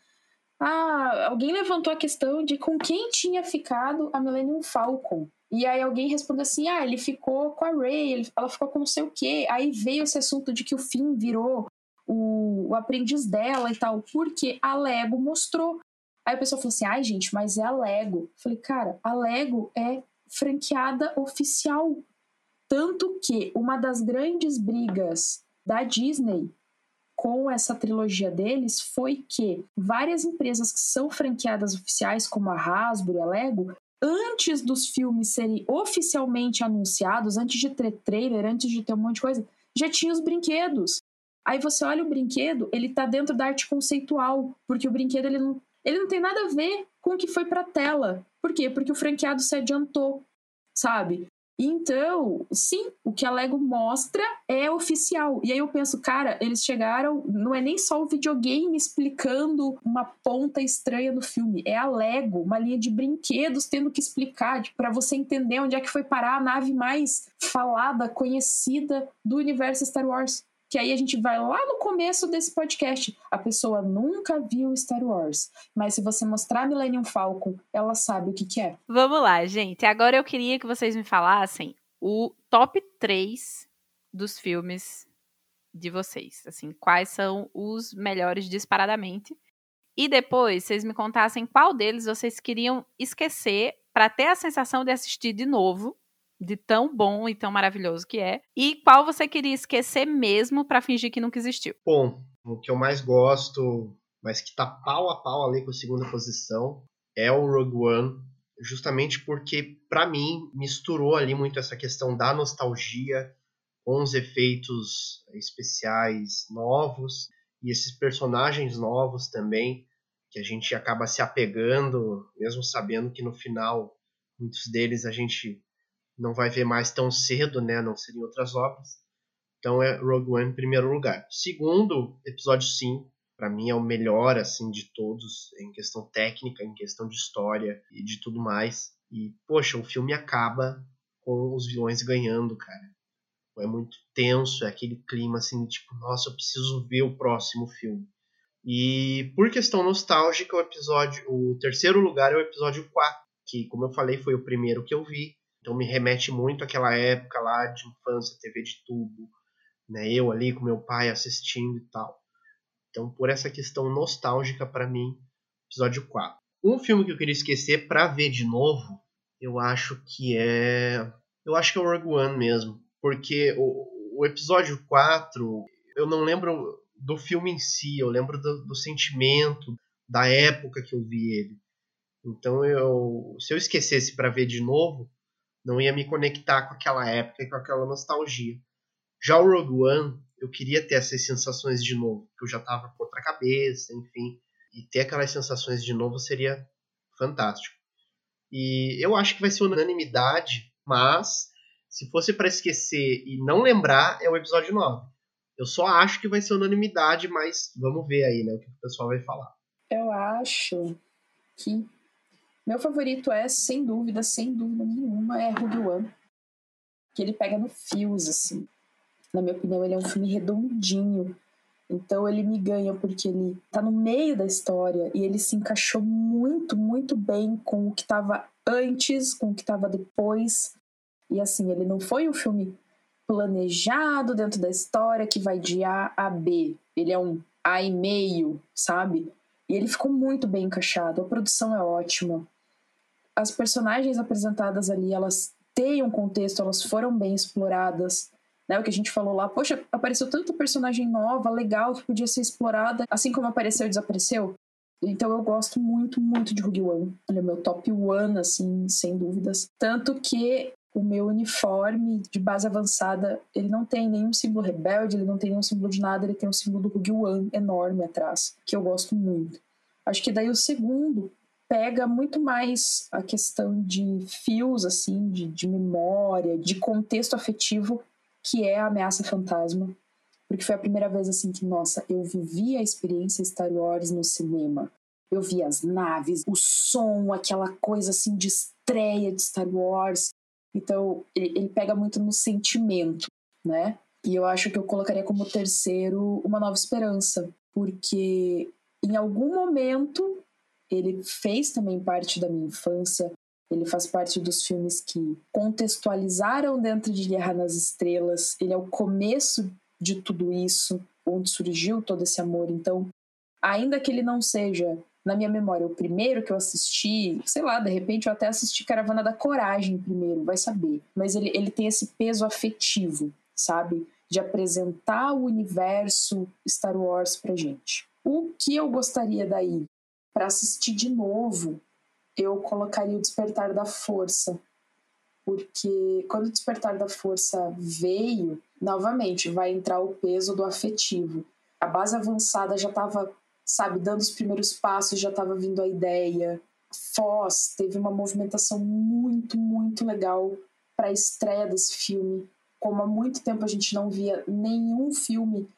Ah, alguém levantou a questão de com quem tinha ficado a Millennium Falcon. E aí alguém respondeu assim: ah, ele ficou com a Ray, ela ficou com não sei o quê. Aí veio esse assunto de que o Finn virou o, o aprendiz dela e tal, porque a Lego mostrou. Aí a pessoa falou assim: ai, gente, mas é a Lego. Eu falei, cara, a Lego é franqueada oficial. Tanto que uma das grandes brigas da Disney com essa trilogia deles foi que várias empresas que são franqueadas oficiais, como a Hasbro e a Lego, antes dos filmes serem oficialmente anunciados, antes de ter trailer, antes de ter um monte de coisa, já tinha os brinquedos. Aí você olha o brinquedo, ele tá dentro da arte conceitual, porque o brinquedo ele não, ele não tem nada a ver com o que foi pra tela. Por quê? Porque o franqueado se adiantou, sabe? Então, sim, o que a Lego mostra é oficial. E aí eu penso, cara, eles chegaram, não é nem só o videogame explicando uma ponta estranha no filme, é a Lego, uma linha de brinquedos tendo que explicar para você entender onde é que foi parar a nave mais falada, conhecida do universo Star Wars. Que aí a gente vai lá no começo desse podcast. A pessoa nunca viu Star Wars, mas se você mostrar Millennium Falcon, ela sabe o que, que é. Vamos lá, gente. Agora eu queria que vocês me falassem o top 3 dos filmes de vocês. Assim, quais são os melhores disparadamente. E depois vocês me contassem qual deles vocês queriam esquecer para ter a sensação de assistir de novo de tão bom e tão maravilhoso que é, e qual você queria esquecer mesmo para fingir que nunca existiu? Bom, o que eu mais gosto, mas que tá pau a pau ali com a segunda posição, é o Rogue One, justamente porque para mim misturou ali muito essa questão da nostalgia com os efeitos especiais novos e esses personagens novos também que a gente acaba se apegando, mesmo sabendo que no final muitos deles a gente não vai ver mais tão cedo, né? Não seriam outras obras. Então é Rogue One em primeiro lugar. Segundo, episódio 5, para mim é o melhor assim de todos em questão técnica, em questão de história e de tudo mais. E poxa, o filme acaba com os vilões ganhando, cara. É muito tenso, é aquele clima assim, tipo, nossa, eu preciso ver o próximo filme. E por questão nostálgica, o episódio, o terceiro lugar é o episódio 4, que como eu falei, foi o primeiro que eu vi então me remete muito àquela época lá de infância, TV de tubo, né? Eu ali com meu pai assistindo e tal. Então, por essa questão nostálgica para mim, episódio 4. Um filme que eu queria esquecer para ver de novo, eu acho que é, eu acho que é o Rogue One mesmo, porque o, o episódio 4, eu não lembro do filme em si, eu lembro do, do sentimento da época que eu vi ele. Então eu, se eu esquecesse para ver de novo, não ia me conectar com aquela época e com aquela nostalgia. Já o Rogue One, eu queria ter essas sensações de novo, porque eu já estava com outra cabeça, enfim, e ter aquelas sensações de novo seria fantástico. E eu acho que vai ser unanimidade, mas se fosse para esquecer e não lembrar, é o episódio 9. Eu só acho que vai ser unanimidade, mas vamos ver aí, né, o que o pessoal vai falar. Eu acho que meu favorito é, sem dúvida, sem dúvida nenhuma, é Rogue One. Que ele pega no fios, assim. Na minha opinião, ele é um filme redondinho. Então ele me ganha porque ele tá no meio da história e ele se encaixou muito, muito bem com o que tava antes, com o que tava depois. E assim, ele não foi um filme planejado dentro da história que vai de A a B. Ele é um A e meio, sabe? E ele ficou muito bem encaixado. A produção é ótima as personagens apresentadas ali, elas têm um contexto, elas foram bem exploradas. Né, o que a gente falou lá, poxa, apareceu tanta personagem nova, legal, que podia ser explorada, assim como apareceu e desapareceu. Então eu gosto muito, muito de Rogue One. Ele é meu top one, assim, sem dúvidas. Tanto que o meu uniforme de base avançada, ele não tem nenhum símbolo rebelde, ele não tem nenhum símbolo de nada, ele tem um símbolo do Rogue One enorme atrás, que eu gosto muito. Acho que daí o segundo pega muito mais a questão de fios, assim, de, de memória, de contexto afetivo, que é a ameaça fantasma. Porque foi a primeira vez, assim, que, nossa, eu vivi a experiência Star Wars no cinema. Eu vi as naves, o som, aquela coisa, assim, de estreia de Star Wars. Então, ele, ele pega muito no sentimento, né? E eu acho que eu colocaria como terceiro Uma Nova Esperança, porque em algum momento ele fez também parte da minha infância. Ele faz parte dos filmes que contextualizaram dentro de Guerra nas Estrelas. Ele é o começo de tudo isso, onde surgiu todo esse amor. Então, ainda que ele não seja, na minha memória, o primeiro que eu assisti, sei lá, de repente eu até assisti Caravana da Coragem primeiro, vai saber. Mas ele, ele tem esse peso afetivo, sabe? De apresentar o universo Star Wars pra gente. O que eu gostaria daí? Para assistir de novo, eu colocaria o Despertar da Força. Porque quando o Despertar da Força veio, novamente vai entrar o peso do afetivo. A base avançada já estava, sabe, dando os primeiros passos, já estava vindo a ideia. Foz teve uma movimentação muito, muito legal para a estreia desse filme. Como há muito tempo a gente não via nenhum filme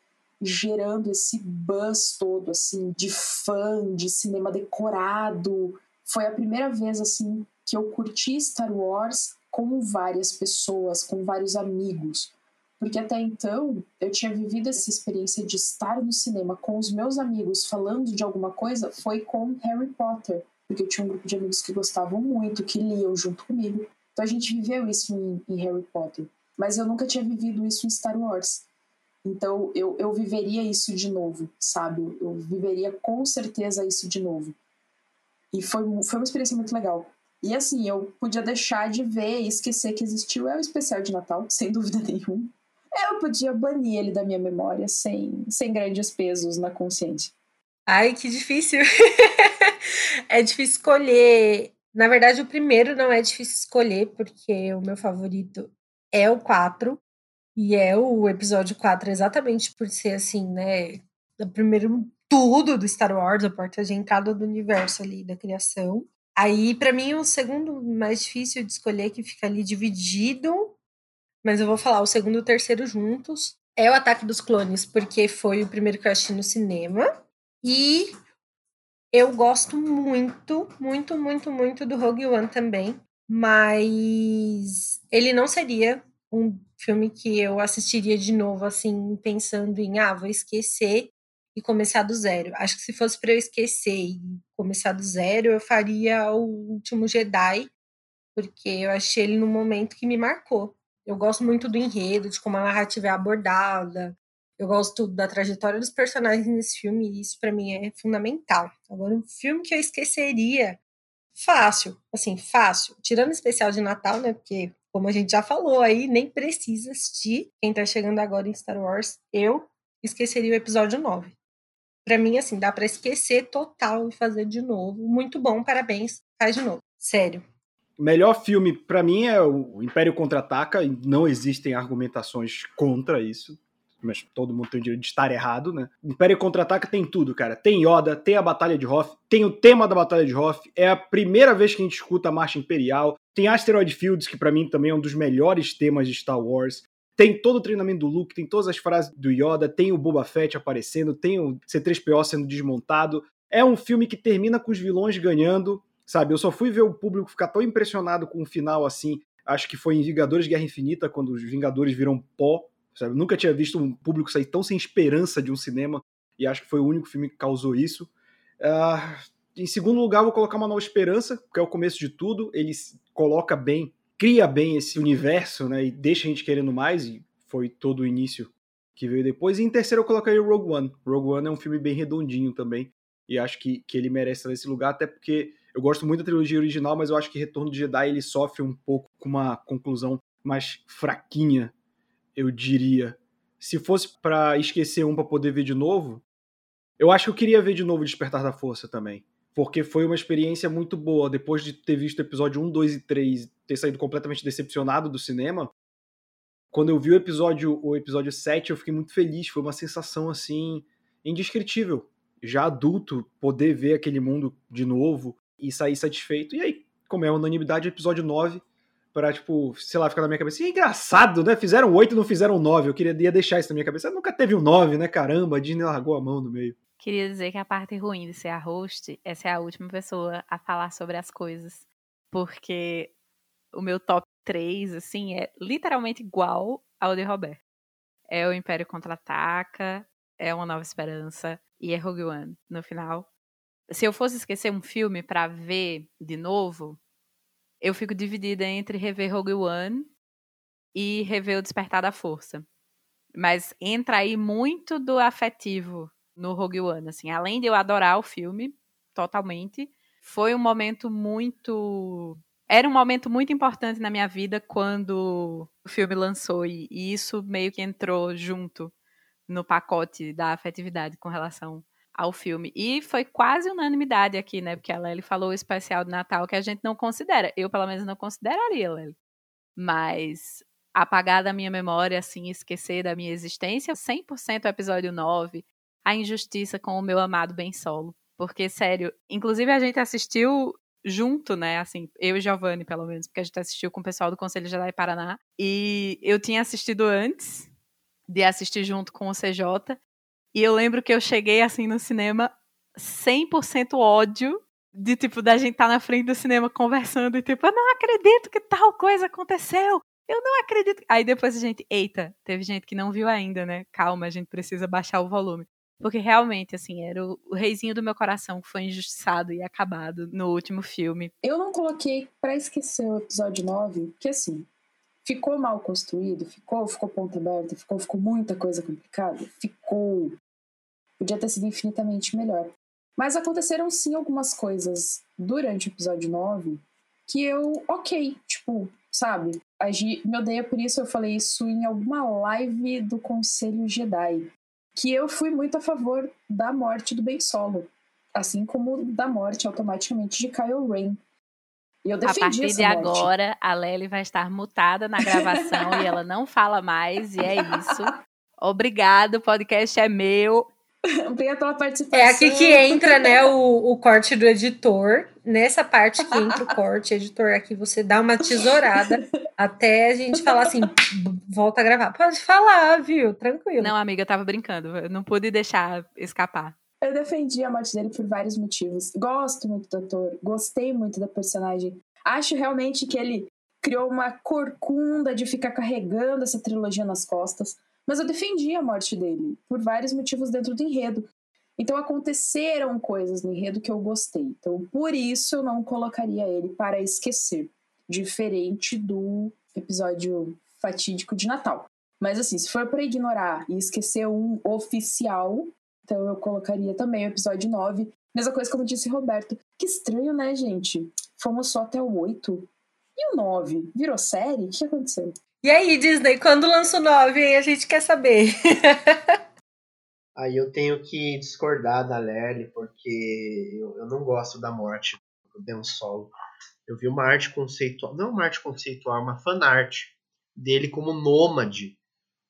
gerando esse buzz todo, assim, de fã, de cinema decorado. Foi a primeira vez, assim, que eu curti Star Wars com várias pessoas, com vários amigos. Porque até então eu tinha vivido essa experiência de estar no cinema com os meus amigos falando de alguma coisa foi com Harry Potter. Porque eu tinha um grupo de amigos que gostavam muito, que liam junto comigo. Então a gente viveu isso em, em Harry Potter. Mas eu nunca tinha vivido isso em Star Wars. Então eu, eu viveria isso de novo, sabe? Eu viveria com certeza isso de novo. E foi, foi uma experiência muito legal. E assim, eu podia deixar de ver e esquecer que existiu é o especial de Natal, sem dúvida nenhuma. Eu podia banir ele da minha memória sem, sem grandes pesos na consciência. Ai, que difícil. é difícil escolher. Na verdade, o primeiro não é difícil escolher, porque o meu favorito é o 4. E é o episódio 4 exatamente por ser assim, né? O primeiro tudo do Star Wars, a porta de entrada do universo ali, da criação. Aí, para mim, o segundo mais difícil de escolher, que fica ali dividido, mas eu vou falar o segundo e o terceiro juntos, é o Ataque dos Clones, porque foi o primeiro que eu assisti no cinema. E eu gosto muito, muito, muito, muito do Rogue One também, mas ele não seria um filme que eu assistiria de novo, assim, pensando em, ah, vou esquecer e começar do zero. Acho que se fosse para eu esquecer e começar do zero, eu faria o último Jedi, porque eu achei ele no momento que me marcou. Eu gosto muito do enredo, de como a narrativa é abordada. Eu gosto da trajetória dos personagens nesse filme e isso para mim é fundamental. Agora, um filme que eu esqueceria fácil, assim, fácil, tirando o especial de Natal, né? Porque como a gente já falou aí, nem precisa assistir. Quem tá chegando agora em Star Wars, eu esqueceria o episódio 9 para mim, assim, dá para esquecer total e fazer de novo. Muito bom, parabéns, faz de novo. Sério. O melhor filme para mim é o Império Contra-Ataca, não existem argumentações contra isso. Mas todo mundo tem o direito de estar errado, né? Império Contra-Ataca tem tudo, cara. Tem Yoda, tem a Batalha de Hoth, tem o tema da Batalha de Hoth. É a primeira vez que a gente escuta a Marcha Imperial. Tem Asteroid Fields, que para mim também é um dos melhores temas de Star Wars. Tem todo o treinamento do Luke, tem todas as frases do Yoda, tem o Boba Fett aparecendo, tem o C3PO sendo desmontado. É um filme que termina com os vilões ganhando, sabe? Eu só fui ver o público ficar tão impressionado com o final assim. Acho que foi em Vingadores Guerra Infinita, quando os Vingadores viram pó. Sabe? Nunca tinha visto um público sair tão sem esperança de um cinema. E acho que foi o único filme que causou isso. Uh, em segundo lugar, vou colocar uma nova esperança, que é o começo de tudo. Ele coloca bem cria bem esse universo, né? E deixa a gente querendo mais, e foi todo o início que veio depois. E em terceiro eu colocaria o Rogue One. Rogue One é um filme bem redondinho também. E acho que, que ele merece estar nesse lugar, até porque eu gosto muito da trilogia original, mas eu acho que Retorno de Jedi ele sofre um pouco com uma conclusão mais fraquinha, eu diria. Se fosse para esquecer um para poder ver de novo, eu acho que eu queria ver de novo Despertar da Força também porque foi uma experiência muito boa. Depois de ter visto o episódio 1, 2 e 3, ter saído completamente decepcionado do cinema, quando eu vi o episódio, o episódio 7, eu fiquei muito feliz. Foi uma sensação assim indescritível. Já adulto, poder ver aquele mundo de novo e sair satisfeito. E aí, como é unanimidade, episódio 9 para tipo, sei lá, ficar na minha cabeça. E é engraçado, né? Fizeram 8 e não fizeram 9. Eu queria deixar isso na minha cabeça. Nunca teve um 9, né? Caramba, a Disney largou a mão no meio. Queria dizer que a parte ruim de ser a host é ser a última pessoa a falar sobre as coisas. Porque o meu top 3, assim, é literalmente igual ao de Roberto. É o Império Contra-Ataca, é Uma Nova Esperança e é Rogue One, no final. Se eu fosse esquecer um filme para ver de novo, eu fico dividida entre rever Rogue One e rever O Despertar da Força. Mas entra aí muito do afetivo no Rogue One, assim, além de eu adorar o filme totalmente, foi um momento muito era um momento muito importante na minha vida quando o filme lançou e, isso meio que entrou junto no pacote da afetividade com relação ao filme. E foi quase unanimidade aqui, né? Porque a Lely falou o especial de Natal que a gente não considera. Eu, pelo menos, não consideraria, Lely. Mas apagar da minha memória, assim, esquecer da minha existência, 100% o episódio 9, a injustiça com o meu amado Ben Solo. Porque, sério, inclusive a gente assistiu junto, né? Assim, eu e Giovanni, pelo menos, porque a gente assistiu com o pessoal do Conselho Jedi Paraná. E eu tinha assistido antes de assistir junto com o CJ. E eu lembro que eu cheguei assim no cinema 100% ódio de tipo da gente estar tá na frente do cinema conversando e tipo, eu não acredito que tal coisa aconteceu. Eu não acredito. Aí depois a gente, eita, teve gente que não viu ainda, né? Calma, a gente precisa baixar o volume. Porque realmente, assim, era o, o reizinho do meu coração que foi injustiçado e acabado no último filme. Eu não coloquei para esquecer o episódio 9, porque assim, ficou mal construído, ficou, ficou ponta aberta, ficou, ficou muita coisa complicada, ficou. Podia ter sido infinitamente melhor. Mas aconteceram sim algumas coisas durante o episódio 9 que eu, ok, tipo, sabe? A Gi me odeia por isso, eu falei isso em alguma live do Conselho Jedi que eu fui muito a favor da morte do Ben Solo, assim como da morte automaticamente de Kylo Ren. E eu defendi a partir de morte. agora, a Lely vai estar mutada na gravação e ela não fala mais, e é isso. Obrigado, o podcast é meu. Obrigada pela participação. É aqui que entra, né, o, o corte do editor. Nessa parte que entra o corte, editor, aqui você dá uma tesourada até a gente falar assim, volta a gravar. Pode falar, viu? Tranquilo. Não, amiga, eu tava brincando. Eu não pude deixar escapar. Eu defendi a morte dele por vários motivos. Gosto muito do ator, gostei muito da personagem. Acho realmente que ele criou uma corcunda de ficar carregando essa trilogia nas costas. Mas eu defendi a morte dele por vários motivos dentro do enredo. Então aconteceram coisas no enredo que eu gostei. Então por isso eu não colocaria ele para esquecer, diferente do episódio fatídico de Natal. Mas assim, se for para ignorar e esquecer um oficial, então eu colocaria também o episódio 9. Mesma coisa como disse Roberto. Que estranho, né, gente? Fomos só até o 8. E o 9? Virou série? O que aconteceu? E aí, Disney, quando lança o 9, hein? A gente quer saber. Aí eu tenho que discordar da Lely, porque eu, eu não gosto da morte do Ben Solo. Eu vi uma arte conceitual, não uma arte conceitual, uma fanart dele como nômade,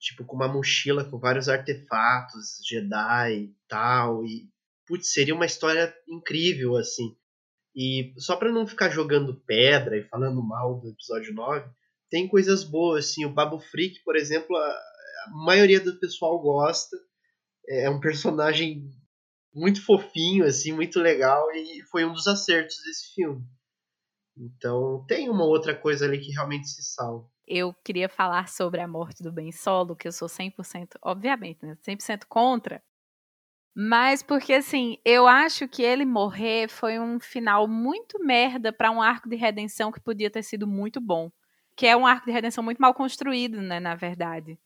tipo com uma mochila com vários artefatos, Jedi e tal, e putz, seria uma história incrível assim. E só para não ficar jogando pedra e falando mal do episódio 9, tem coisas boas, assim, o Babu Freak, por exemplo, a, a maioria do pessoal gosta é um personagem muito fofinho, assim, muito legal e foi um dos acertos desse filme. Então tem uma outra coisa ali que realmente se salva. Eu queria falar sobre a morte do Ben Solo, que eu sou 100%, obviamente, né, 100% contra. Mas porque assim, eu acho que ele morrer foi um final muito merda para um arco de redenção que podia ter sido muito bom, que é um arco de redenção muito mal construído, né, na verdade.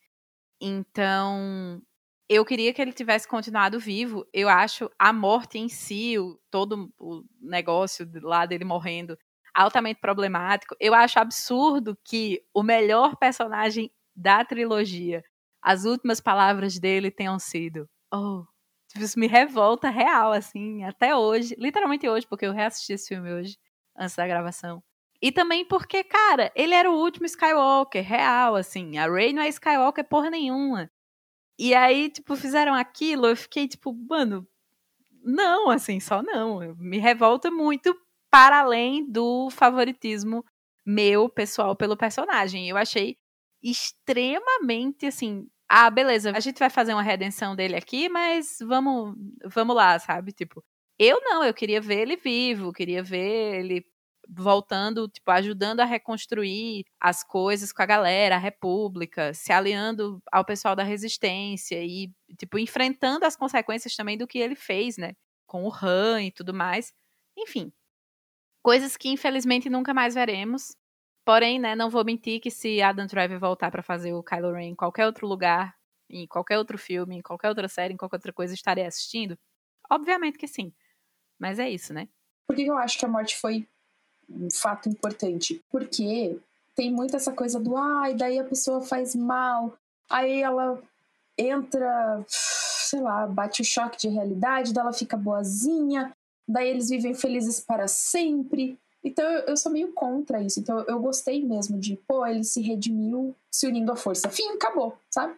Então, eu queria que ele tivesse continuado vivo. Eu acho a morte em si, o, todo o negócio lá dele morrendo, altamente problemático. Eu acho absurdo que o melhor personagem da trilogia, as últimas palavras dele tenham sido: Oh, isso me revolta real, assim, até hoje. Literalmente hoje, porque eu reassisti esse filme hoje, antes da gravação. E também porque, cara, ele era o último Skywalker, real, assim. A Rey não é Skywalker porra nenhuma. E aí, tipo, fizeram aquilo, eu fiquei tipo, mano, não, assim, só não. Me revolta muito para além do favoritismo meu pessoal pelo personagem. Eu achei extremamente assim, ah, beleza, a gente vai fazer uma redenção dele aqui, mas vamos, vamos lá, sabe? Tipo, eu não, eu queria ver ele vivo, queria ver ele voltando, tipo, ajudando a reconstruir as coisas com a galera, a república, se aliando ao pessoal da resistência e, tipo, enfrentando as consequências também do que ele fez, né? Com o Han e tudo mais. Enfim, coisas que infelizmente nunca mais veremos. Porém, né, não vou mentir que se Adam Driver voltar para fazer o Kylo Ren em qualquer outro lugar, em qualquer outro filme, em qualquer outra série, em qualquer outra coisa, estarei assistindo? Obviamente que sim. Mas é isso, né? Por que eu acho que a morte foi um fato importante. Porque tem muito essa coisa do ai, ah, daí a pessoa faz mal, aí ela entra, sei lá, bate o choque de realidade, daí ela fica boazinha, daí eles vivem felizes para sempre. Então eu, eu sou meio contra isso. Então eu gostei mesmo de, pô, ele se redimiu se unindo à força. Fim, acabou, sabe?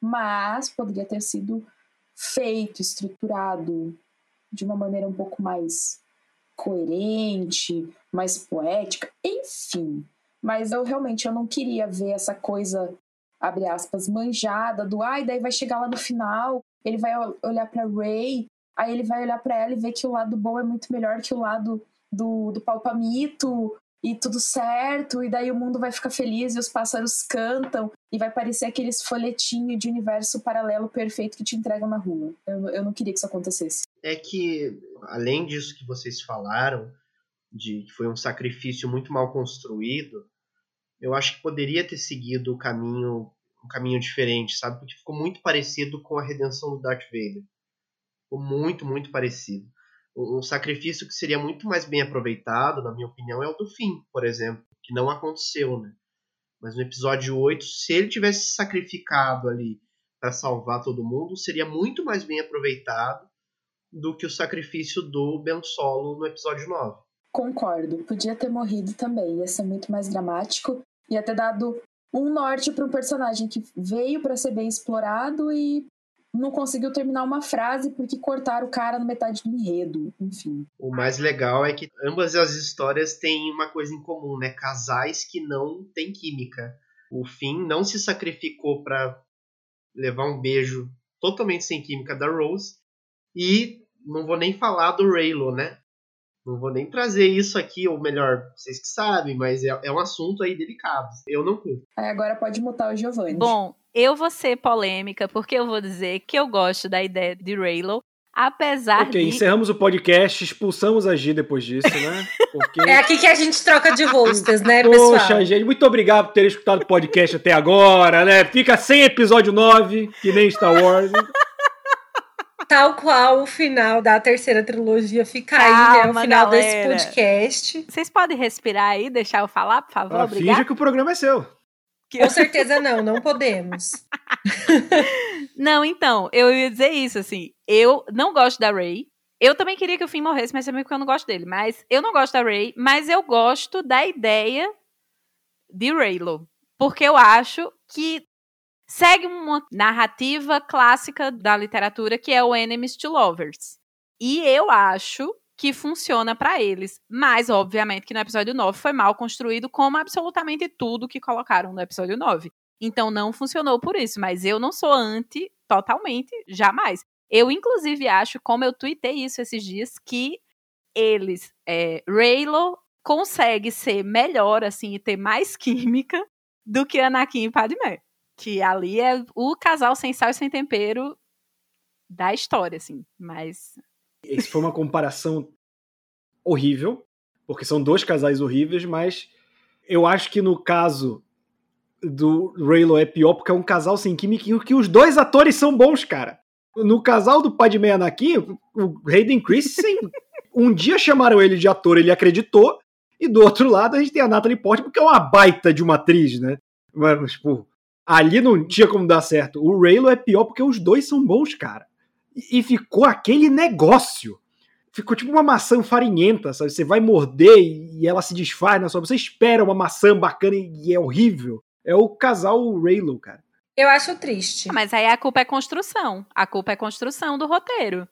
Mas poderia ter sido feito, estruturado de uma maneira um pouco mais coerente, mais poética, enfim. Mas eu realmente eu não queria ver essa coisa, abre aspas, manjada do ai, daí vai chegar lá no final, ele vai olhar para Ray, aí ele vai olhar para ela e ver que o lado bom é muito melhor que o lado do, do palpamito, e tudo certo, e daí o mundo vai ficar feliz e os pássaros cantam e vai parecer aqueles folhetinhos de universo paralelo perfeito que te entregam na rua. Eu, eu não queria que isso acontecesse. É que, além disso que vocês falaram, de que foi um sacrifício muito mal construído, eu acho que poderia ter seguido o caminho um caminho diferente, sabe? Porque ficou muito parecido com a redenção do Darth Vader. Ficou muito, muito parecido. Um, sacrifício que seria muito mais bem aproveitado, na minha opinião, é o do fim, por exemplo, que não aconteceu, né? Mas no episódio 8, se ele tivesse sacrificado ali para salvar todo mundo, seria muito mais bem aproveitado do que o sacrifício do Ben Solo no episódio 9. Concordo, podia ter morrido também, ia ser muito mais dramático, ia ter dado um norte para um personagem que veio para ser bem explorado e não conseguiu terminar uma frase porque cortaram o cara na metade do enredo, enfim. O mais legal é que ambas as histórias têm uma coisa em comum, né? Casais que não têm química. O Finn não se sacrificou para levar um beijo totalmente sem química da Rose e não vou nem falar do Raylo, né? Não vou nem trazer isso aqui, ou melhor, vocês que sabem, mas é, é um assunto aí delicado. Eu não curto. Aí agora pode mutar o Giovanni. Bom, eu vou ser polêmica, porque eu vou dizer que eu gosto da ideia de Raylo. Apesar Ok, de. encerramos o podcast, expulsamos a Gi depois disso, né? Porque... É aqui que a gente troca de hosts, né, pessoal? Poxa, gente, muito obrigado por ter escutado o podcast até agora, né? Fica sem episódio 9, que nem Star Wars. Tal qual o final da terceira trilogia fica aí, né? O Calma, final desse galera. podcast. Vocês podem respirar aí, deixar eu falar, por favor? Ah, Obrigada. finja que o programa é seu. Com certeza não, não podemos. Não, então, eu ia dizer isso, assim. Eu não gosto da Ray. Eu também queria que o Finn morresse, mas também porque eu não gosto dele. Mas eu não gosto da Ray, mas eu gosto da ideia de Raylo. Porque eu acho que segue uma narrativa clássica da literatura que é o Enemies to Lovers. E eu acho que funciona pra eles. Mas, obviamente, que no episódio 9 foi mal construído, como absolutamente tudo que colocaram no episódio 9. Então não funcionou por isso, mas eu não sou anti totalmente, jamais. Eu, inclusive, acho, como eu tuitei isso esses dias, que eles, é, Raylo consegue ser melhor, assim, e ter mais química do que Anakin e Padmé. Que ali é o casal sem sal e sem tempero da história, assim. Mas. Essa foi uma comparação horrível, porque são dois casais horríveis, mas eu acho que no caso do Raylo é pior porque é um casal sem química e que os dois atores são bons, cara. No casal do Padmé e Anakin, o Hayden Christensen, um dia chamaram ele de ator, ele acreditou, e do outro lado a gente tem a Natalie Portman, que é uma baita de uma atriz, né? Mas, tipo, ali não tinha como dar certo. O Raylo é pior porque os dois são bons, cara. E, ficou aquele negócio. Ficou tipo uma maçã farinhenta, sabe? Você vai morder e, ela se desfaz na sua. Você espera uma maçã bacana e, e é horrível. É o casal Raylo, cara. Eu acho triste. Mas aí a culpa é construção. A culpa é construção do roteiro.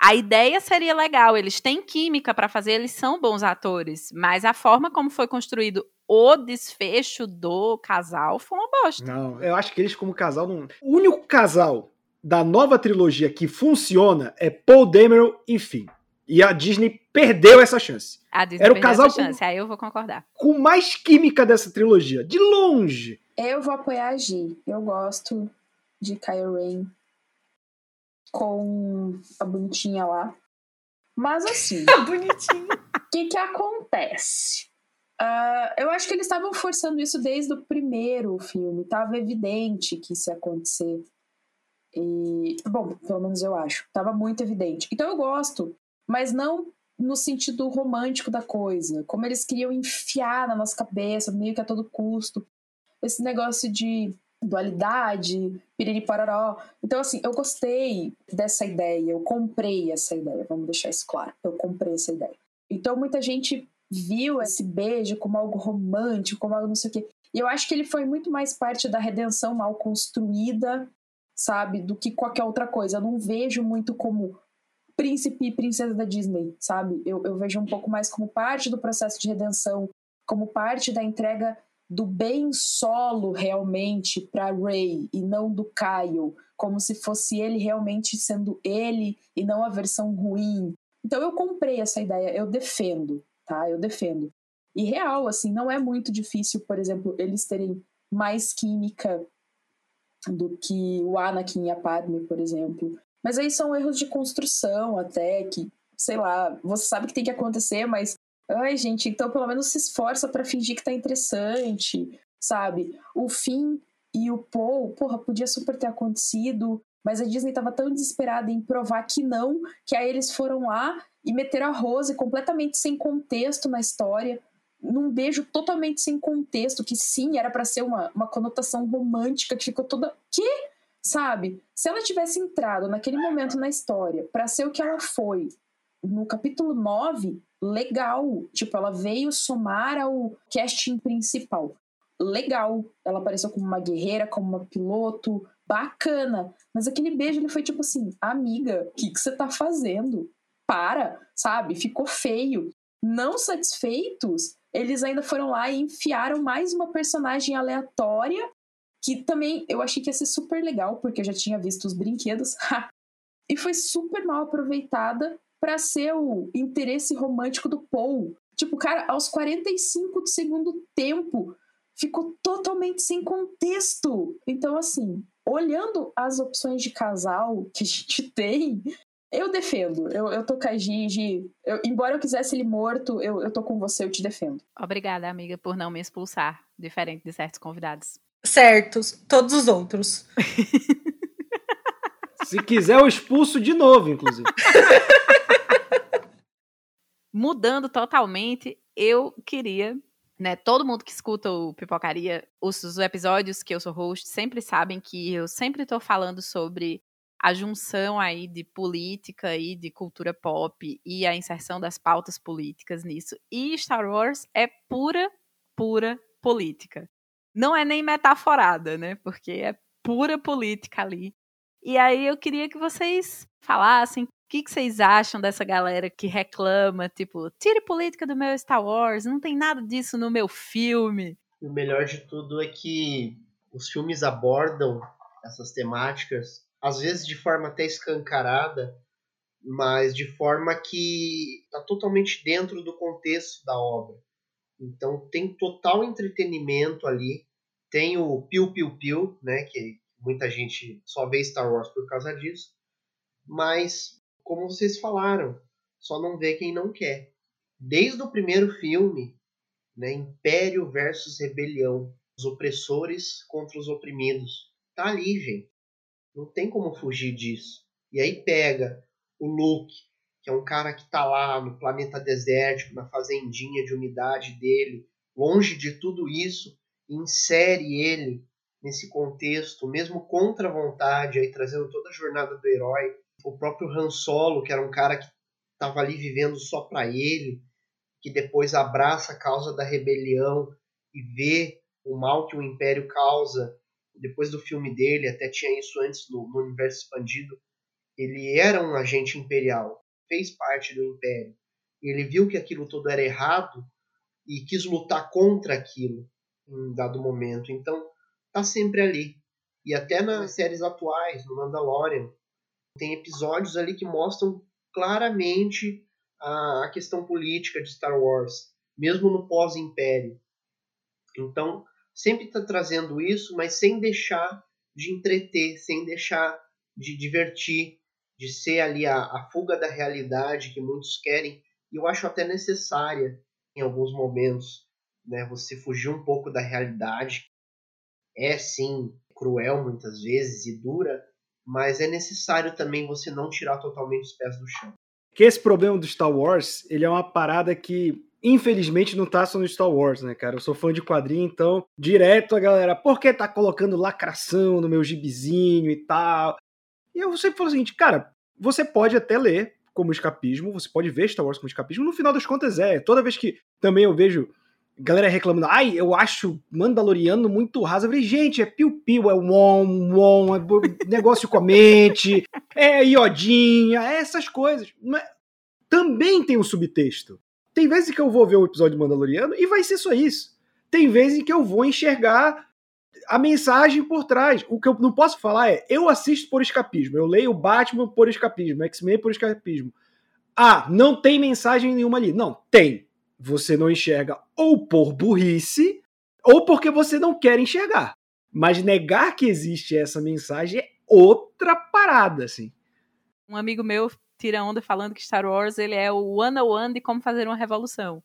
A ideia seria legal, eles têm química pra fazer, eles são bons atores, mas a forma como foi construído o desfecho do casal foi uma bosta. Não, eu acho que eles, como casal, não. O único casal da nova trilogia que funciona é Paul Dameron e Finn. E a Disney perdeu essa chance. A Disney Era o casal essa com- chance, aí eu vou concordar. Com mais química dessa trilogia, de longe. Eu vou apoiar a Gi. Eu gosto de Kylo Ren com a bonitinha lá. Mas assim, Bonitinho. o que que acontece? Ah, eu acho que eles estavam forçando isso desde o primeiro filme. Tava evidente que isso ia acontecer. E, bom, pelo menos eu acho. Tava muito evidente. Então eu gosto, mas não no sentido romântico da coisa. Como eles queriam enfiar na nossa cabeça, meio que a todo custo. Esse negócio de dualidade, piriri pororó. Então, assim, eu gostei dessa ideia, eu comprei essa ideia, vamos deixar isso claro. Eu comprei essa ideia. Então, muita gente viu esse beijo como algo romântico, como algo não sei o quê. E eu acho que ele foi muito mais parte da redenção mal construída, sabe, do que qualquer outra coisa. Eu não vejo muito como príncipe e princesa da Disney, sabe? Eu, eu vejo um pouco mais como parte do processo de redenção, como parte da entrega do bem solo realmente para Ray e não do Kyle, como se fosse ele realmente sendo ele e não a versão ruim. Então eu comprei essa ideia, eu defendo, tá? Eu defendo. E real, assim, não é muito difícil, por exemplo, eles terem mais química do que o Anakin e a Padme, por exemplo. Mas aí são erros de construção até, que, sei lá, você sabe que tem que acontecer, mas. Ai, gente, então pelo menos se esforça para fingir que tá interessante, sabe? O Finn e o Paul, porra, podia super ter acontecido, mas a Disney tava tão desesperada em provar que não, que aí eles foram lá e meteram a Rose completamente sem contexto na história, num beijo totalmente sem contexto, que sim, era para ser uma, uma conotação romântica, que ficou toda. Que? Sabe? Se ela tivesse entrado naquele momento na história para ser o que ela foi no capítulo 9, legal. Tipo, ela veio somar ao casting principal. Legal. Ela apareceu como uma guerreira, como uma piloto. Bacana. Mas aquele beijo, ele foi tipo assim: amiga, o que, que você tá fazendo? Para, sabe? Ficou feio. Não satisfeitos, eles ainda foram lá e enfiaram mais uma personagem aleatória que também eu achei que ia ser super legal, porque eu já tinha visto os brinquedos. e foi super mal aproveitada para ser o interesse romântico do Paul. Tipo, cara, aos 45 do segundo tempo, ficou totalmente sem contexto. Então, assim, olhando as opções de casal que a gente tem, eu defendo. Eu, eu tô com a Gigi. Eu, embora eu quisesse ele morto, eu, eu tô com você, eu te defendo. Obrigada, amiga, por não me expulsar, diferente de certos convidados. Certos, todos os outros. Se quiser, eu expulso de novo, inclusive. Mudando totalmente, eu queria, né? Todo mundo que escuta o Pipocaria, os, os episódios que eu sou host, sempre sabem que eu sempre tô falando sobre a junção aí de política e de cultura pop e a inserção das pautas políticas nisso. E Star Wars é pura, pura política não é nem metaforada, né? Porque é pura política ali. E aí eu queria que vocês falassem o que, que vocês acham dessa galera que reclama, tipo, tire política do meu Star Wars, não tem nada disso no meu filme. O melhor de tudo é que os filmes abordam essas temáticas, às vezes de forma até escancarada, mas de forma que está totalmente dentro do contexto da obra. Então tem total entretenimento ali. Tem o Piu Piu Piu, né, que muita gente só vê Star Wars por causa disso. Mas, como vocês falaram, só não vê quem não quer. Desde o primeiro filme, né, Império versus Rebelião, os opressores contra os oprimidos. Tá ali, gente. Não tem como fugir disso. E aí pega o Luke, que é um cara que está lá no planeta desértico, na fazendinha de umidade dele, longe de tudo isso, e insere ele nesse contexto, mesmo contra a vontade, aí trazendo toda a jornada do herói. O próprio Han Solo, que era um cara que estava ali vivendo só para ele, que depois abraça a causa da rebelião e vê o mal que o Império causa. Depois do filme dele, até tinha isso antes no, no universo expandido, ele era um agente imperial fez parte do império. Ele viu que aquilo tudo era errado e quis lutar contra aquilo em dado momento. Então, tá sempre ali. E até nas séries atuais, no Mandalorian, tem episódios ali que mostram claramente a, questão política de Star Wars, mesmo no pós-império. Então, sempre está trazendo isso, mas sem deixar de entreter, sem deixar de divertir, de ser ali a, a fuga da realidade que muitos querem, e eu acho até necessária em alguns momentos, né, você fugir um pouco da realidade. É sim cruel muitas vezes e dura, mas é necessário também você não tirar totalmente os pés do chão. Que esse problema do Star Wars, ele é uma parada que infelizmente não tá só no Star Wars, né, cara? Eu sou fã de quadrinho, então direto a galera, por que tá colocando lacração no meu gibizinho e tal? E eu sempre falo o seguinte, cara, você pode até ler como escapismo, você pode ver Star Wars como escapismo, no final das contas é. Toda vez que também eu vejo galera reclamando, ai, eu acho Mandaloriano muito raso. Eu falei, gente, é piu-piu, é wom, wom, é negócio com a mente, é iodinha, é essas coisas. Mas também tem um subtexto. Tem vezes que eu vou ver o episódio de Mandaloriano e vai ser só isso. Tem vezes que eu vou enxergar a mensagem por trás. O que eu não posso falar é, eu assisto por escapismo, eu leio Batman por escapismo, X-Men por escapismo. Ah, não tem mensagem nenhuma ali. Não, tem. você não enxerga ou por burrice ou porque você não quer enxergar. Mas negar que existe essa mensagem é outra parada, assim. Um amigo meu tira onda falando que Star Wars ele é o one-on-one de como fazer uma revolução.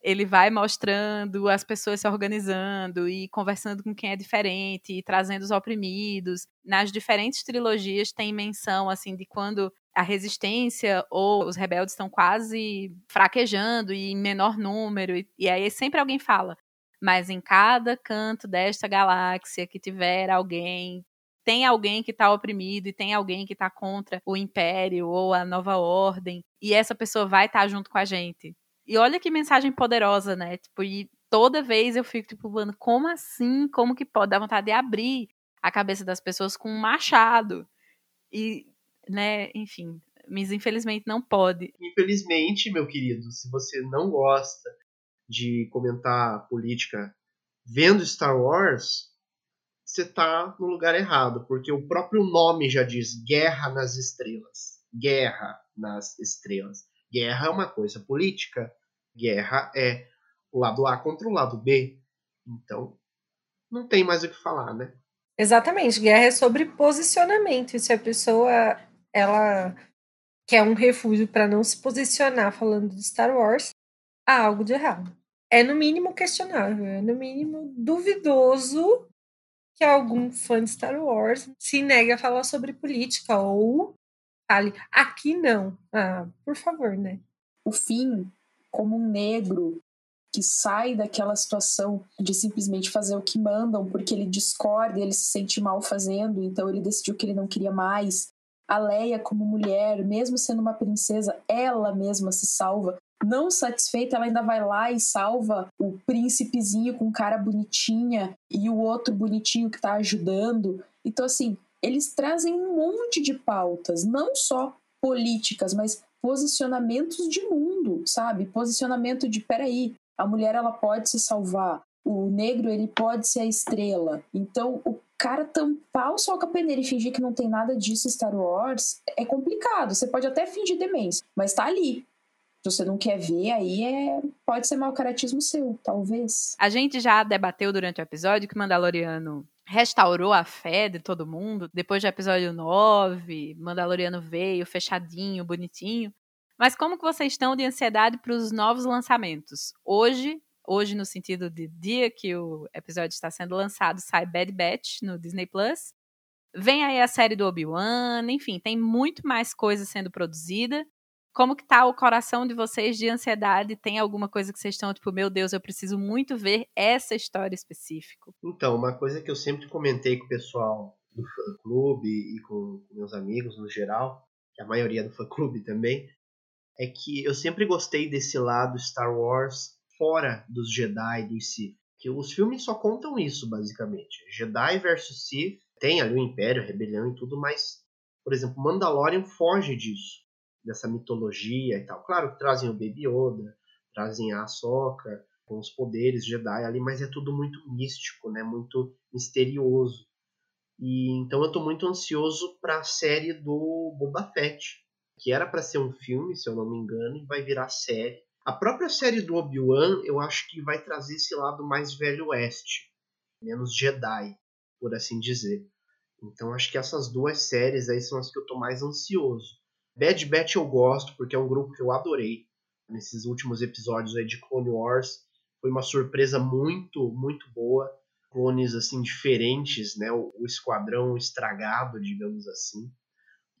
Ele vai mostrando as pessoas se organizando e conversando com quem é diferente, e trazendo os oprimidos. Nas diferentes trilogias tem menção assim de quando a resistência ou os rebeldes estão quase fraquejando e em menor número e, e aí sempre alguém fala: mas em cada canto desta galáxia que tiver alguém tem alguém que está oprimido e tem alguém que está contra o império ou a nova ordem, e essa pessoa vai estar tá junto com a gente. E olha que mensagem poderosa, né? Tipo, e toda vez eu fico tipo, mano, como assim? Como que pode dar vontade de abrir a cabeça das pessoas com um machado? E, né, enfim, mas infelizmente não pode. Infelizmente, meu querido, se você não gosta de comentar política vendo Star Wars, você está no lugar errado, porque o próprio nome já diz Guerra nas Estrelas. Guerra nas Estrelas. Guerra é uma coisa política. Guerra é o lado A contra o lado B. Então, não tem mais o que falar, né? Exatamente. Guerra é sobre posicionamento. E se a pessoa ela quer um refúgio para não se posicionar falando de Star Wars, há algo de errado. É no mínimo questionável, é no mínimo duvidoso que algum fã de Star Wars se negue a falar sobre política ou fale, aqui não. Ah, por favor, né? O fim, como um negro que sai daquela situação de simplesmente fazer o que mandam porque ele discorda, ele se sente mal fazendo, então ele decidiu que ele não queria mais. A Leia, como mulher, mesmo sendo uma princesa, ela mesma se salva não satisfeita, ela ainda vai lá e salva o príncipezinho com cara bonitinha e o outro bonitinho que tá ajudando. Então, assim, eles trazem um monte de pautas, não só políticas, mas posicionamentos de mundo, sabe? Posicionamento de, peraí, a mulher ela pode se salvar, o negro ele pode ser a estrela. Então, o cara tampar o sol com a peneira e fingir que não tem nada disso Star Wars é complicado. Você pode até fingir demência, mas tá ali você não quer ver, aí é pode ser mau caratismo seu, talvez. A gente já debateu durante o episódio que o Mandaloriano restaurou a fé de todo mundo. Depois do episódio 9, Mandaloriano veio fechadinho, bonitinho. Mas como que vocês estão de ansiedade para os novos lançamentos? Hoje, hoje no sentido de dia que o episódio está sendo lançado, sai Bad Batch no Disney Plus. Vem aí a série do Obi-Wan, enfim, tem muito mais coisa sendo produzida. Como que tá o coração de vocês de ansiedade? Tem alguma coisa que vocês estão tipo, meu Deus, eu preciso muito ver essa história específica? Então, uma coisa que eu sempre comentei com o pessoal do fã clube e com meus amigos no geral, que a maioria do fã clube também, é que eu sempre gostei desse lado Star Wars fora dos Jedi dos Sith. Que os filmes só contam isso, basicamente. Jedi versus Sith, tem ali o Império, a Rebelião e tudo, mas, por exemplo, Mandalorian foge disso dessa mitologia e tal. Claro que trazem o Baby Yoda, trazem a Ahsoka com os poderes Jedi ali, mas é tudo muito místico, né? Muito misterioso. E então eu tô muito ansioso para a série do Boba Fett, que era para ser um filme, se eu não me engano, e vai virar série. A própria série do Obi-Wan, eu acho que vai trazer esse lado mais velho oeste, menos Jedi, por assim dizer. Então acho que essas duas séries aí são as que eu tô mais ansioso. Bad Batch eu gosto, porque é um grupo que eu adorei nesses últimos episódios aí de Clone Wars. Foi uma surpresa muito, muito boa. Clones assim diferentes, né? O, o esquadrão estragado, digamos assim.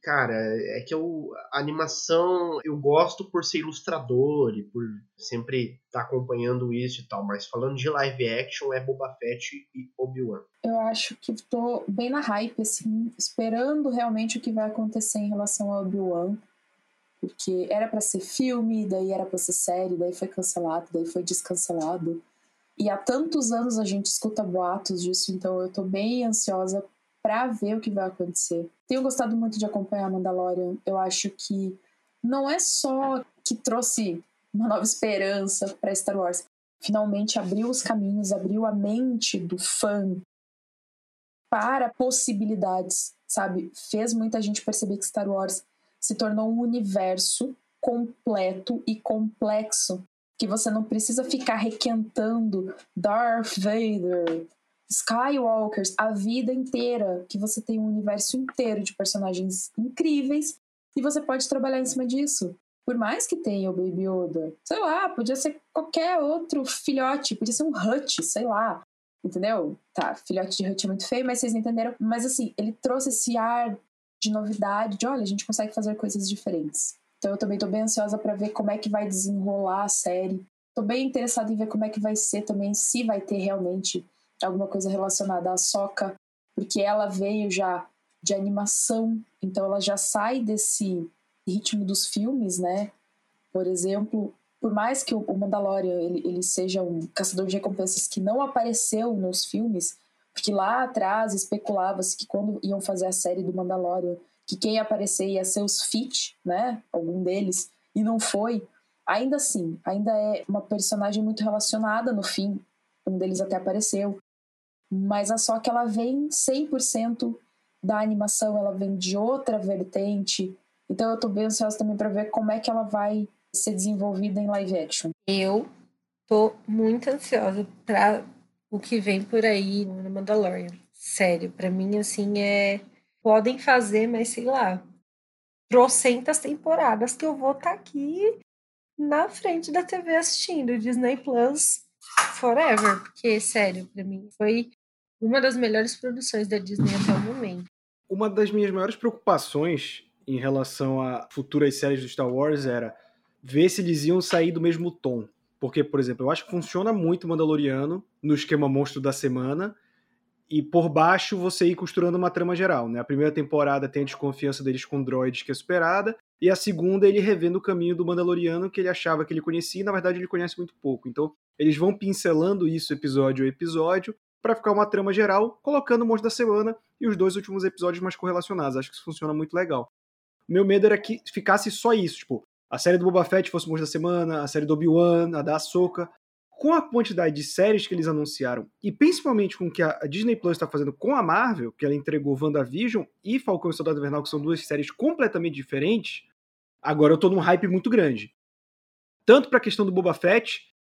Cara, é que eu, a animação eu gosto por ser ilustrador e por sempre estar tá acompanhando isso e tal, mas falando de live action é Boba Fett e Obi-Wan. Eu acho que tô bem na hype, assim, esperando realmente o que vai acontecer em relação ao Obi-Wan. Porque era para ser filme, daí era para ser série, daí foi cancelado, daí foi descancelado. E há tantos anos a gente escuta boatos disso, então eu tô bem ansiosa para ver o que vai acontecer. Tenho gostado muito de acompanhar Mandalorian. Eu acho que não é só que trouxe uma nova esperança para Star Wars. Finalmente abriu os caminhos, abriu a mente do fã para possibilidades, sabe? Fez muita gente perceber que Star Wars se tornou um universo completo e complexo que você não precisa ficar requentando Darth Vader, Skywalkers a vida inteira, que você tem um universo inteiro de personagens incríveis e você pode trabalhar em cima disso. Por mais que tenha o Baby Yoda, sei lá, podia ser qualquer outro filhote, podia ser um Hut, sei lá. Entendeu? Tá, filhote de Hut é muito feio, mas vocês entenderam. Mas assim, ele trouxe esse ar de novidade, de olha, a gente consegue fazer coisas diferentes. Então eu também tô bem ansiosa para ver como é que vai desenrolar a série. Tô bem interessada em ver como é que vai ser também, se vai ter realmente alguma coisa relacionada à Soca, porque ela veio já de animação, então ela já sai desse ritmo dos filmes, né? Por exemplo, por mais que o Mandalorian ele, ele seja um caçador de recompensas que não apareceu nos filmes, porque lá atrás especulava-se que quando iam fazer a série do Mandalorian, que quem ia aparecer ia ser os Fit, né? Algum deles, e não foi. Ainda assim, ainda é uma personagem muito relacionada no fim. Um deles até apareceu. Mas é só que ela vem 100% da animação, ela vem de outra vertente. Então eu tô bem ansiosa também para ver como é que ela vai ser desenvolvida em live action. Eu tô muito ansiosa para o que vem por aí no Mandalorian. Sério, para mim assim é podem fazer, mas sei lá, trocentas temporadas que eu vou estar tá aqui na frente da TV assistindo Disney Plus forever, porque sério, para mim foi uma das melhores produções da Disney até o momento. Uma das minhas maiores preocupações em relação a futuras séries do Star Wars era ver se eles iam sair do mesmo tom. Porque, por exemplo, eu acho que funciona muito o Mandaloriano no esquema monstro da semana e por baixo você ir costurando uma trama geral, né? A primeira temporada tem a desconfiança deles com droids que é superada, e a segunda ele revendo o caminho do Mandaloriano que ele achava que ele conhecia, e na verdade ele conhece muito pouco. Então, eles vão pincelando isso episódio a episódio para ficar uma trama geral, colocando o monstro da semana e os dois últimos episódios mais correlacionados. Acho que isso funciona muito legal. Meu medo era que ficasse só isso, tipo, a série do Boba Fett fosse o monstro da semana, a série do Obi-Wan, a da Ahsoka. Com a quantidade de séries que eles anunciaram, e principalmente com o que a Disney Plus está fazendo com a Marvel, que ela entregou WandaVision e Falcão e Soldado Invernal, que são duas séries completamente diferentes, agora eu tô num hype muito grande. Tanto para a questão do Boba Fett,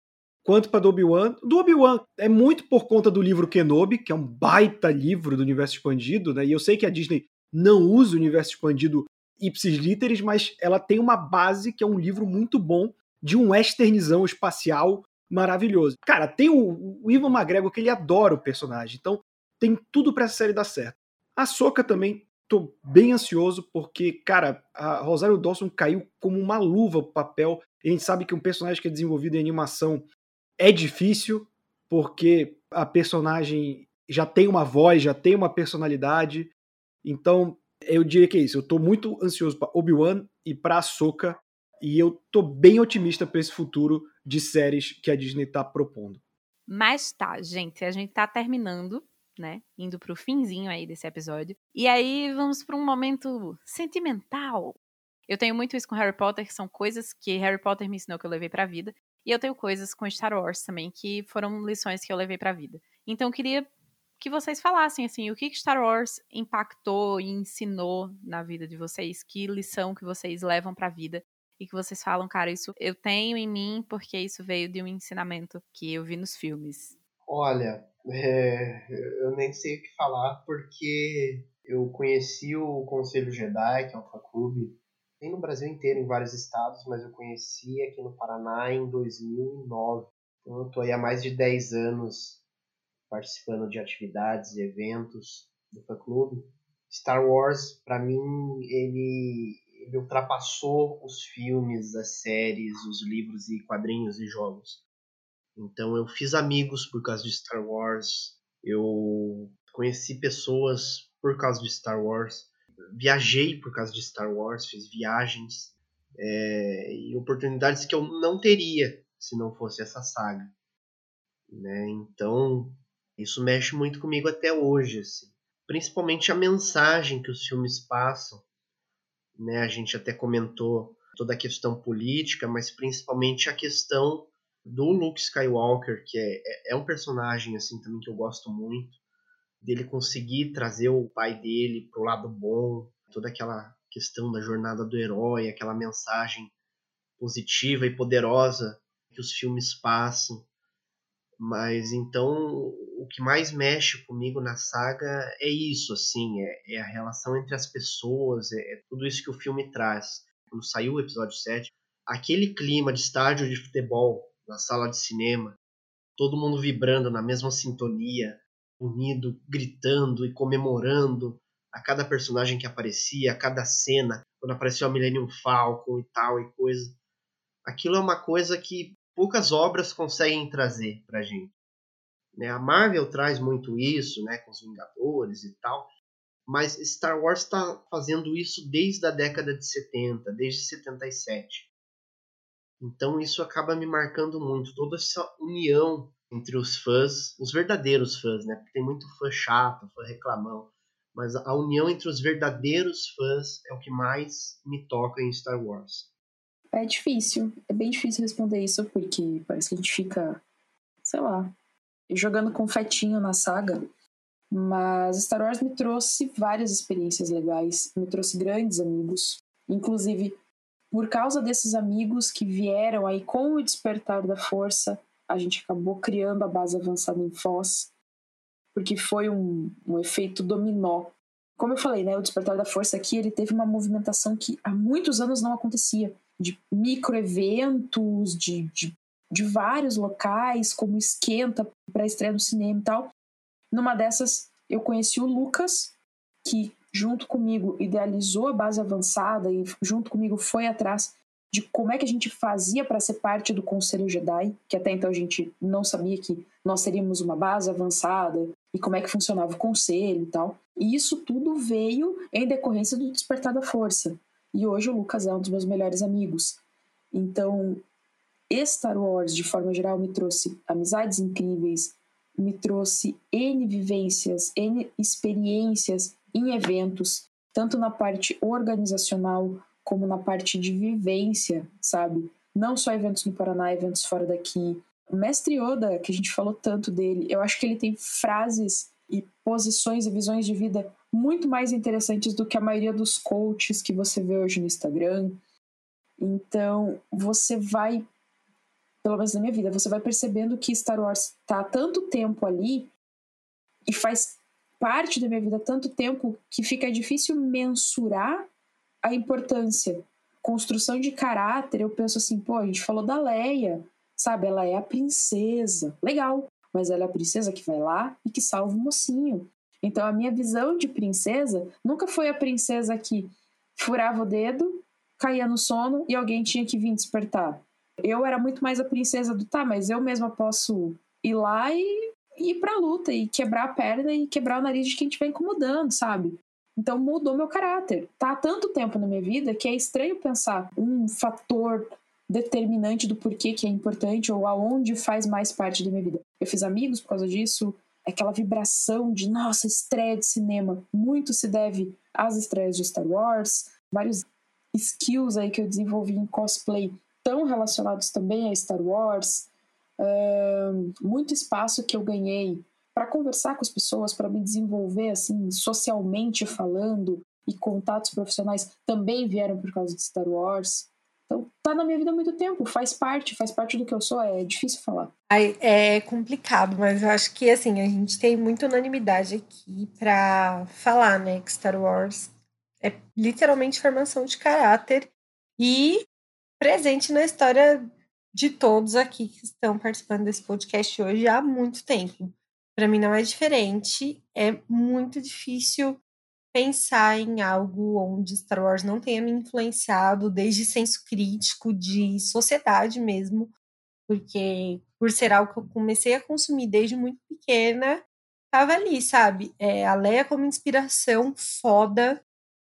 quanto para do Obi-Wan. Do Obi-Wan é muito por conta do livro Kenobi, que é um baita livro do universo expandido, né? E eu sei que a Disney não usa o universo expandido ipsis literis, mas ela tem uma base que é um livro muito bom de um westernizão espacial maravilhoso. Cara, tem o, o Ivan McGregor que ele adora o personagem, então tem tudo para essa série dar certo. A Soca também tô bem ansioso porque, cara, a Rosário Dawson caiu como uma luva pro papel. A gente sabe que um personagem que é desenvolvido em animação é difícil, porque a personagem já tem uma voz, já tem uma personalidade. Então, eu diria que é isso. Eu tô muito ansioso para Obi-Wan e para Ahsoka. E eu tô bem otimista para esse futuro de séries que a Disney tá propondo. Mas tá, gente, a gente tá terminando, né? Indo pro finzinho aí desse episódio. E aí vamos para um momento sentimental. Eu tenho muito isso com Harry Potter, que são coisas que Harry Potter me ensinou que eu levei pra vida. E eu tenho coisas com Star Wars também, que foram lições que eu levei pra vida. Então eu queria que vocês falassem, assim, o que Star Wars impactou e ensinou na vida de vocês, que lição que vocês levam pra vida e que vocês falam, cara, isso eu tenho em mim porque isso veio de um ensinamento que eu vi nos filmes. Olha, é, eu nem sei o que falar porque eu conheci o Conselho Jedi, que é um fã-clube, tem no Brasil inteiro, em vários estados, mas eu conheci aqui no Paraná em 2009. Então eu tô aí há mais de 10 anos participando de atividades e eventos do fã-clube. Star Wars, para mim, ele ele ultrapassou os filmes, as séries, os livros e quadrinhos e jogos. Então eu fiz amigos por causa de Star Wars, eu conheci pessoas por causa de Star Wars, viajei por causa de Star Wars, fiz viagens é, e oportunidades que eu não teria se não fosse essa saga. Né? Então isso mexe muito comigo até hoje, assim. principalmente a mensagem que os filmes passam né? A gente até comentou toda a questão política, mas principalmente a questão do Luke Skywalker, que é, é, é um personagem assim também que eu gosto muito, dele conseguir trazer o pai dele pro lado bom, toda aquela questão da jornada do herói, aquela mensagem positiva e poderosa que os filmes passam. Mas então o que mais mexe comigo na saga é isso, assim, é, é a relação entre as pessoas, é, é, tudo isso que o filme traz. Quando saiu o episódio 7, aquele clima de estádio de futebol na sala de cinema, todo mundo vibrando na mesma sintonia, unido, gritando e comemorando a cada personagem que aparecia, a cada cena, quando apareceu a Millennium Falcon e tal e coisa. Aquilo é uma coisa que poucas obras conseguem trazer pra gente. Né? A Marvel traz muito isso, né, com os Vingadores e tal, mas Star Wars está fazendo isso desde a década de 70, desde 77. Então isso acaba me marcando muito, toda essa união entre os fãs, os verdadeiros fãs, né? Porque tem muito fã chato, fã reclamão, mas a união entre os verdadeiros fãs é o que mais me toca em Star Wars. É difícil, é bem difícil responder isso, porque parece que a gente fica, sei lá, jogando confetinho na saga. Mas Star Wars me trouxe várias experiências legais, me trouxe grandes amigos. Inclusive, por causa desses amigos que vieram aí com o despertar da força, a gente acabou criando a base avançada em Foz, porque foi um, um efeito dominó. Como eu falei, né, o despertar da força aqui ele teve uma movimentação que há muitos anos não acontecia de microeventos, de, de, de vários locais, como esquenta para estreia no cinema e tal. Numa dessas, eu conheci o Lucas, que junto comigo idealizou a base avançada e junto comigo foi atrás de como é que a gente fazia para ser parte do Conselho Jedi, que até então a gente não sabia que nós teríamos uma base avançada e como é que funcionava o conselho e tal. E isso tudo veio em decorrência do Despertar da Força. E hoje o Lucas é um dos meus melhores amigos. Então, Star Wars, de forma geral, me trouxe amizades incríveis, me trouxe N vivências, N experiências em eventos, tanto na parte organizacional como na parte de vivência, sabe? Não só eventos no Paraná, eventos fora daqui. O mestre Yoda, que a gente falou tanto dele, eu acho que ele tem frases e posições e visões de vida muito mais interessantes do que a maioria dos coaches que você vê hoje no Instagram. Então, você vai, pelo menos na minha vida, você vai percebendo que Star Wars está há tanto tempo ali e faz parte da minha vida há tanto tempo que fica difícil mensurar a importância. Construção de caráter, eu penso assim, pô, a gente falou da Leia, sabe? Ela é a princesa. Legal, mas ela é a princesa que vai lá e que salva o mocinho. Então a minha visão de princesa nunca foi a princesa que furava o dedo, caía no sono e alguém tinha que vir despertar. Eu era muito mais a princesa do tá, mas eu mesma posso ir lá e, ir pra luta e quebrar a perna e quebrar o nariz de quem estiver incomodando, sabe? Então mudou meu caráter. Tá há tanto tempo na minha vida que é estranho pensar um fator determinante do porquê que é importante ou aonde faz mais parte da minha vida. Eu fiz amigos por causa disso, aquela vibração de nossa estreia de cinema muito se deve às estreias de Star Wars, vários skills aí que eu desenvolvi em cosplay tão relacionados também a Star Wars, uh, muito espaço que eu ganhei para conversar com as pessoas, para me desenvolver assim socialmente falando e contatos profissionais também vieram por causa de Star Wars. Então, tá na minha vida há muito tempo, faz parte, faz parte do que eu sou, é difícil falar. É complicado, mas eu acho que, assim, a gente tem muita unanimidade aqui pra falar, né, que Star Wars é literalmente formação de caráter e presente na história de todos aqui que estão participando desse podcast hoje há muito tempo. Para mim não é diferente, é muito difícil pensar em algo onde Star Wars não tenha me influenciado desde senso crítico de sociedade mesmo, porque por ser algo que eu comecei a consumir desde muito pequena, tava ali, sabe? É, a Leia como inspiração foda,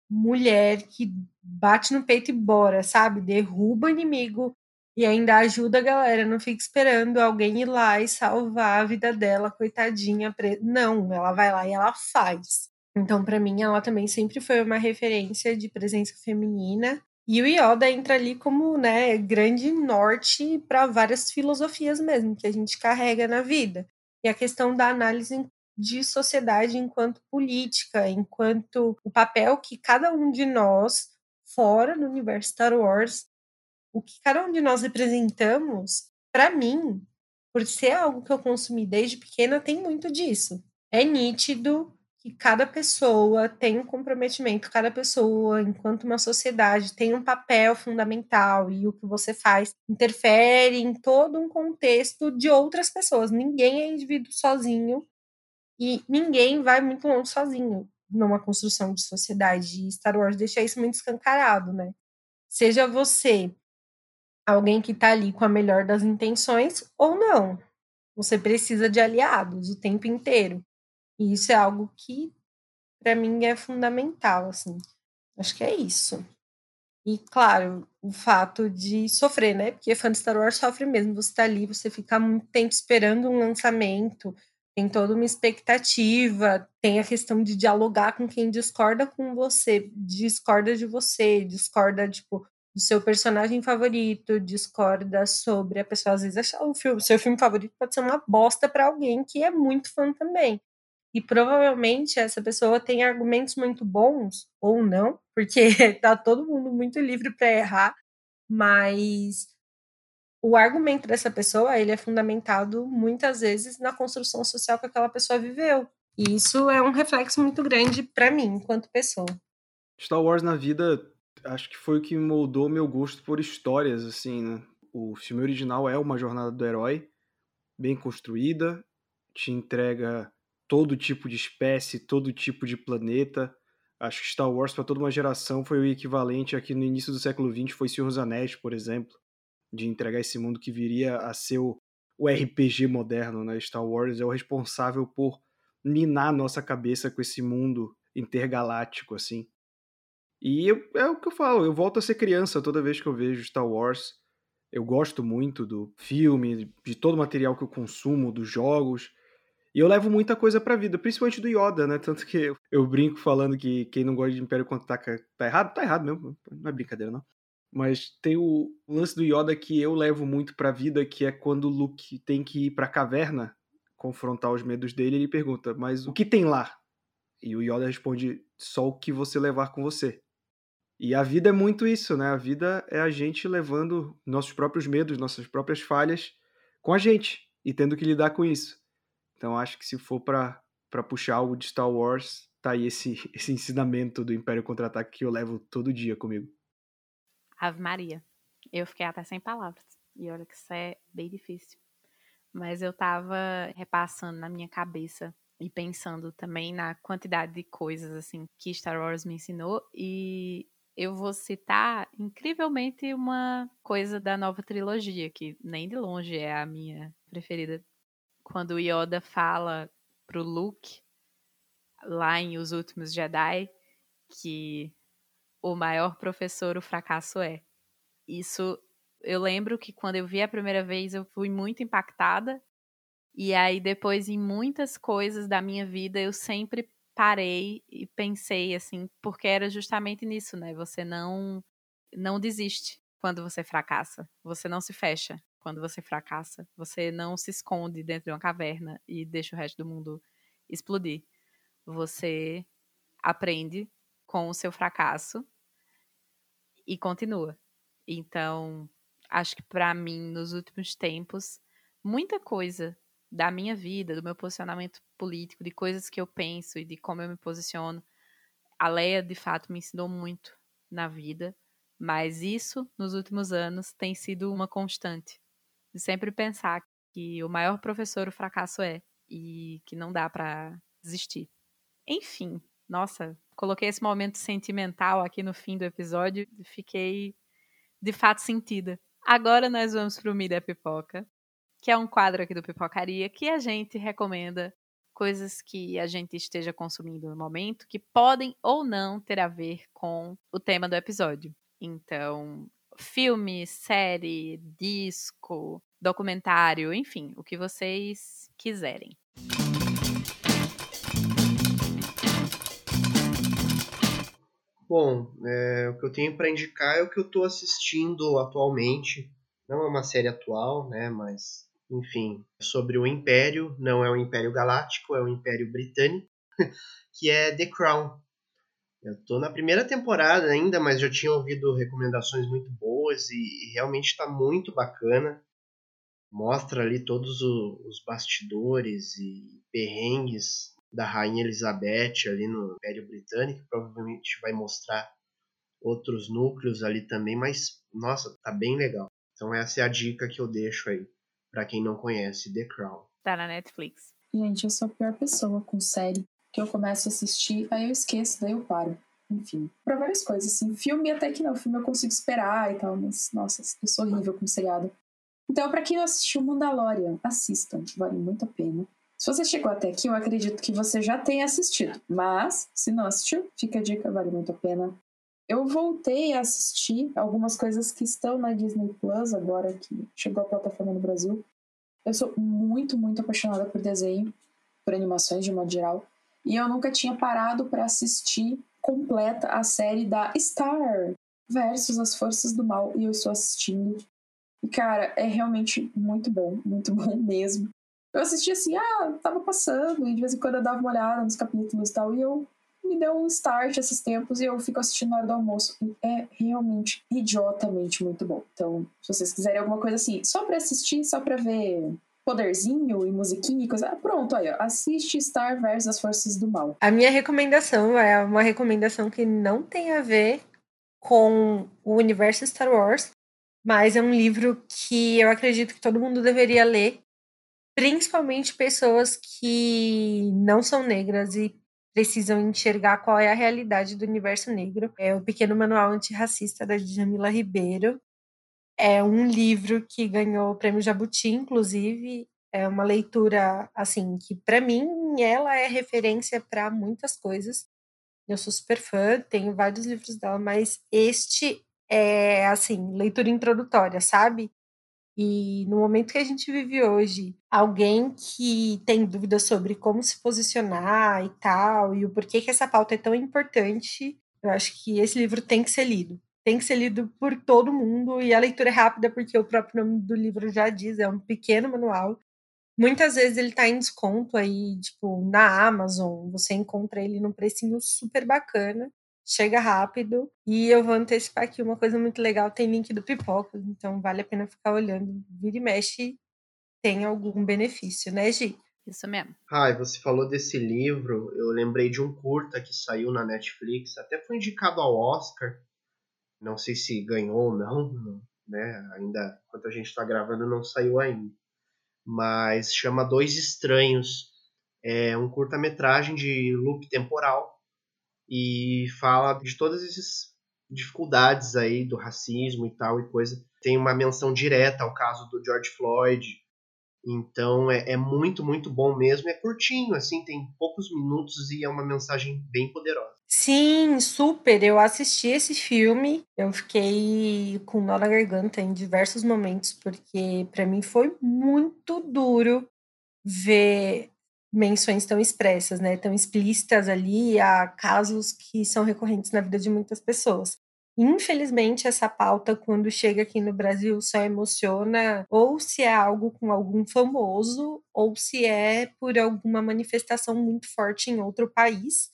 mulher que bate no peito e bora, sabe? Derruba inimigo e ainda ajuda a galera, não fica esperando alguém ir lá e salvar a vida dela, coitadinha. Não, ela vai lá e ela faz. Então, para mim, ela também sempre foi uma referência de presença feminina. E o Yoda entra ali como, né, grande norte para várias filosofias mesmo que a gente carrega na vida. E a questão da análise de sociedade enquanto política, enquanto o papel que cada um de nós, fora do universo Star Wars, o que cada um de nós representamos para mim, por ser algo que eu consumi desde pequena, tem muito disso. É nítido que cada pessoa tem um comprometimento, cada pessoa, enquanto uma sociedade, tem um papel fundamental e o que você faz interfere em todo um contexto de outras pessoas. Ninguém é indivíduo sozinho e ninguém vai muito longe sozinho numa construção de sociedade. E Star Wars deixa isso muito escancarado, né? Seja você alguém que está ali com a melhor das intenções ou não. Você precisa de aliados o tempo inteiro. E isso é algo que, para mim, é fundamental, assim. Acho que é isso. E, claro, o fato de sofrer, né? Porque fã de Star Wars sofre mesmo. Você tá ali, você fica muito tempo esperando um lançamento, tem toda uma expectativa, tem a questão de dialogar com quem discorda com você, discorda de você, discorda, tipo, do seu personagem favorito, discorda sobre a pessoa às vezes achar o filme, seu filme favorito pode ser uma bosta para alguém que é muito fã também. E provavelmente essa pessoa tem argumentos muito bons, ou não, porque tá todo mundo muito livre para errar, mas o argumento dessa pessoa ele é fundamentado muitas vezes na construção social que aquela pessoa viveu. E isso é um reflexo muito grande para mim, enquanto pessoa. Star Wars na vida, acho que foi o que moldou meu gosto por histórias, assim, né? O filme original é uma jornada do herói, bem construída, te entrega todo tipo de espécie, todo tipo de planeta. Acho que Star Wars para toda uma geração foi o equivalente aqui no início do século XX foi Senhor dos Anéis, por exemplo, de entregar esse mundo que viria a ser o, o RPG moderno, né? Star Wars é o responsável por minar nossa cabeça com esse mundo intergaláctico assim. E eu, é o que eu falo, eu volto a ser criança toda vez que eu vejo Star Wars. Eu gosto muito do filme, de todo o material que eu consumo, dos jogos. E eu levo muita coisa pra vida, principalmente do Yoda, né? Tanto que eu, brinco falando que quem não gosta de Império Contra-Ataca tá errado. Tá errado mesmo, não é brincadeira, não. Mas tem o lance do Yoda que eu levo muito pra vida, que é quando o Luke tem que ir pra caverna confrontar os medos dele, ele pergunta, mas o que tem lá? E o Yoda responde, só o que você levar com você. E a vida é muito isso, né? A vida é a gente levando nossos próprios medos, nossas próprias falhas com a gente e tendo que lidar com isso. Então acho que se for para puxar algo de Star Wars, tá aí esse, esse ensinamento do Império Contra-Ataque que eu levo todo dia comigo. Ave Maria. Eu fiquei até sem palavras. E olha que isso é bem difícil. Mas eu tava repassando na minha cabeça e pensando também na quantidade de coisas assim que Star Wars me ensinou e eu vou citar incrivelmente uma coisa da nova trilogia que nem de longe é a minha preferida quando o Yoda fala pro Luke, lá em Os Últimos Jedi, que o maior professor o fracasso é. Isso eu lembro que quando eu vi a primeira vez eu fui muito impactada. E aí depois em muitas coisas da minha vida eu sempre parei e pensei assim, porque era justamente nisso, né? Você não não desiste quando você fracassa. Você não se fecha quando você fracassa. Você não se esconde dentro de uma caverna e deixa o resto do mundo explodir. Você aprende com o seu fracasso e continua. Então, acho que para mim, nos últimos tempos, muita coisa da minha vida, do meu posicionamento político, de coisas que eu penso e de como eu me posiciono, a Leia de fato me ensinou muito na vida, mas isso nos últimos anos tem sido uma constante de sempre pensar que o maior professor o fracasso é e que não dá para desistir. Enfim, nossa, coloquei esse momento sentimental aqui no fim do episódio e fiquei de fato sentida. Agora nós vamos pro Mídia Pipoca, que é um quadro aqui do Pipocaria que a gente recomenda coisas que a gente esteja consumindo no momento que podem ou não ter a ver com o tema do episódio. Então, filme, série, disco, documentário, enfim, o que vocês quiserem. Bom, é, o que eu tenho para indicar é o que eu estou assistindo atualmente. Não é uma série atual, né? Mas, enfim, sobre o Império. Não é o Império Galáctico, é o Império Britânico, que é The Crown. Eu tô na primeira temporada ainda, mas já tinha ouvido recomendações muito boas e realmente está muito bacana. Mostra ali todos os bastidores e perrengues da Rainha Elizabeth ali no Império Britânico. Provavelmente vai mostrar outros núcleos ali também, mas nossa, tá bem legal. Então essa é a dica que eu deixo aí para quem não conhece The Crown. Tá na Netflix. Gente, eu sou a pior pessoa com série. Que eu começo a assistir, aí eu esqueço, daí eu paro. Enfim, pra várias coisas, assim. Filme até que não, filme eu consigo esperar e tal, mas, nossa, eu sou horrível com seriado. Então, para quem não assistiu Mandalorian, assistam, vale muito a pena. Se você chegou até aqui, eu acredito que você já tenha assistido. Mas, se não assistiu, fica a dica, vale muito a pena. Eu voltei a assistir algumas coisas que estão na Disney Plus agora que chegou a plataforma no Brasil. Eu sou muito, muito apaixonada por desenho, por animações de modo geral, e eu nunca tinha parado para assistir completa a série da Star versus as Forças do Mal e eu estou assistindo. E cara, é realmente muito bom, muito bom mesmo. Eu assisti assim, ah, tava passando, e de vez em quando eu dava uma olhada nos capítulos e tal, e eu me deu um start esses tempos e eu fico assistindo na hora do almoço. É realmente idiotamente muito bom. Então, se vocês quiserem alguma coisa assim, só pra assistir, só pra ver poderzinho e musiquinha e coisa. Ah, pronto, aí, ó, assiste Star vs as Forças do Mal. A minha recomendação é uma recomendação que não tem a ver com o universo Star Wars, mas é um livro que eu acredito que todo mundo deveria ler, principalmente pessoas que não são negras e precisam enxergar qual é a realidade do universo negro. É o Pequeno Manual Antirracista da Jamila Ribeiro. É um livro que ganhou o prêmio Jabuti, inclusive. É uma leitura, assim, que para mim ela é referência para muitas coisas. Eu sou super fã, tenho vários livros dela, mas este é, assim, leitura introdutória, sabe? E no momento que a gente vive hoje, alguém que tem dúvidas sobre como se posicionar e tal, e o porquê que essa pauta é tão importante, eu acho que esse livro tem que ser lido. Tem que ser lido por todo mundo, e a leitura é rápida, porque o próprio nome do livro já diz, é um pequeno manual. Muitas vezes ele está em desconto aí, tipo, na Amazon, você encontra ele num precinho super bacana chega rápido. E eu vou antecipar aqui uma coisa muito legal: tem link do Pipoca, então vale a pena ficar olhando. Vira e mexe, tem algum benefício, né, Gi? Isso mesmo. Ah, e você falou desse livro, eu lembrei de um curta que saiu na Netflix, até foi indicado ao Oscar. Não sei se ganhou ou não, né? Ainda, enquanto a gente está gravando, não saiu ainda. Mas chama Dois Estranhos. É um curta-metragem de loop temporal e fala de todas essas dificuldades aí do racismo e tal e coisa. Tem uma menção direta ao caso do George Floyd. Então é, é muito, muito bom mesmo. É curtinho, assim, tem poucos minutos e é uma mensagem bem poderosa. Sim, super. Eu assisti esse filme. Eu fiquei com nó na garganta em diversos momentos, porque para mim foi muito duro ver menções tão expressas, né, tão explícitas ali a casos que são recorrentes na vida de muitas pessoas. Infelizmente, essa pauta, quando chega aqui no Brasil, só emociona ou se é algo com algum famoso, ou se é por alguma manifestação muito forte em outro país.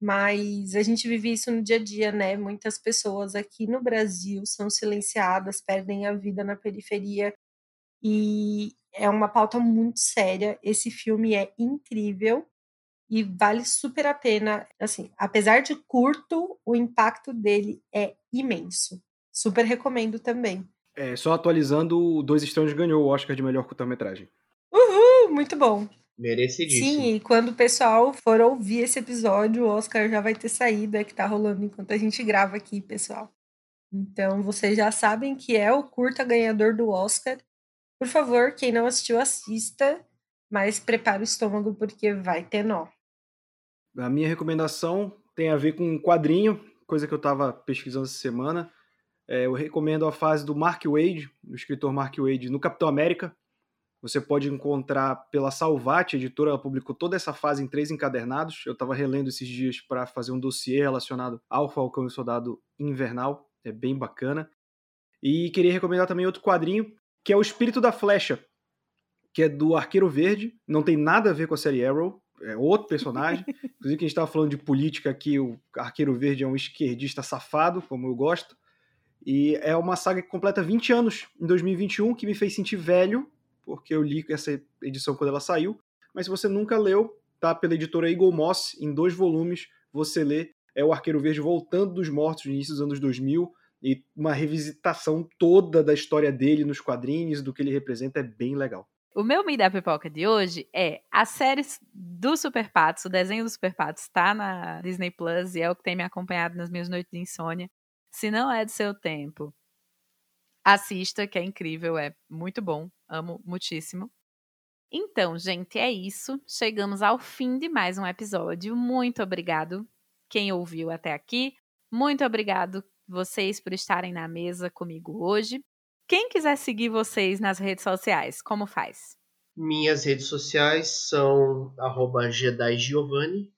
Mas a gente vive isso no dia a dia, né? Muitas pessoas aqui no Brasil são silenciadas, perdem a vida na periferia. E é uma pauta muito séria. Esse filme é incrível e vale super a pena. Assim, apesar de curto, o impacto dele é imenso. Super recomendo também. É, só atualizando, o Dois Estranhos ganhou o Oscar de melhor curta-metragem. Uhul, muito bom. Merecidíssimo. Sim, e quando o pessoal for ouvir esse episódio, o Oscar já vai ter saído, é que tá rolando enquanto a gente grava aqui, pessoal. Então, vocês já sabem que é o curta ganhador do Oscar por favor, quem não assistiu, assista, mas prepare o estômago porque vai ter nó. A minha recomendação tem a ver com um quadrinho, coisa que eu estava pesquisando essa semana. É, eu recomendo a fase do Mark Wade, o escritor Mark Wade, no Capitão América. Você pode encontrar pela Salvati, a editora, ela publicou toda essa fase em três encadernados. Eu estava relendo esses dias para fazer um dossiê relacionado ao Falcão e Soldado Invernal. É bem bacana. E queria recomendar também outro quadrinho que é o Espírito da Flecha, que é do Arqueiro Verde, não tem nada a ver com a série Arrow, é outro personagem. Inclusive, que a gente estava falando de política aqui, o Arqueiro Verde é um esquerdista safado, como eu gosto. E é uma saga que completa 20 anos em 2021, que me fez sentir velho, porque eu li essa edição quando ela saiu. Mas se você nunca leu, tá pela editora Eagle Moss, em dois volumes, você lê. É o Arqueiro Verde voltando dos mortos no início dos anos 2000 e uma revisitação toda da história dele nos quadrinhos, do que ele representa, é bem legal. O meu Me da Pipoca de hoje é a série do Super Patos, o desenho do Super Patos está na Disney Plus e é o que tem me acompanhado nas minhas noites de insônia. Se não é do seu tempo, assista, que é incrível, é muito bom, amo muitíssimo. Então, gente, é isso. Chegamos ao fim de mais um episódio. Muito obrigado quem ouviu até aqui. Muito obrigado vocês por estarem na mesa comigo hoje. Quem quiser seguir vocês nas redes sociais, como faz? Minhas redes sociais são arroba JediGiovanni,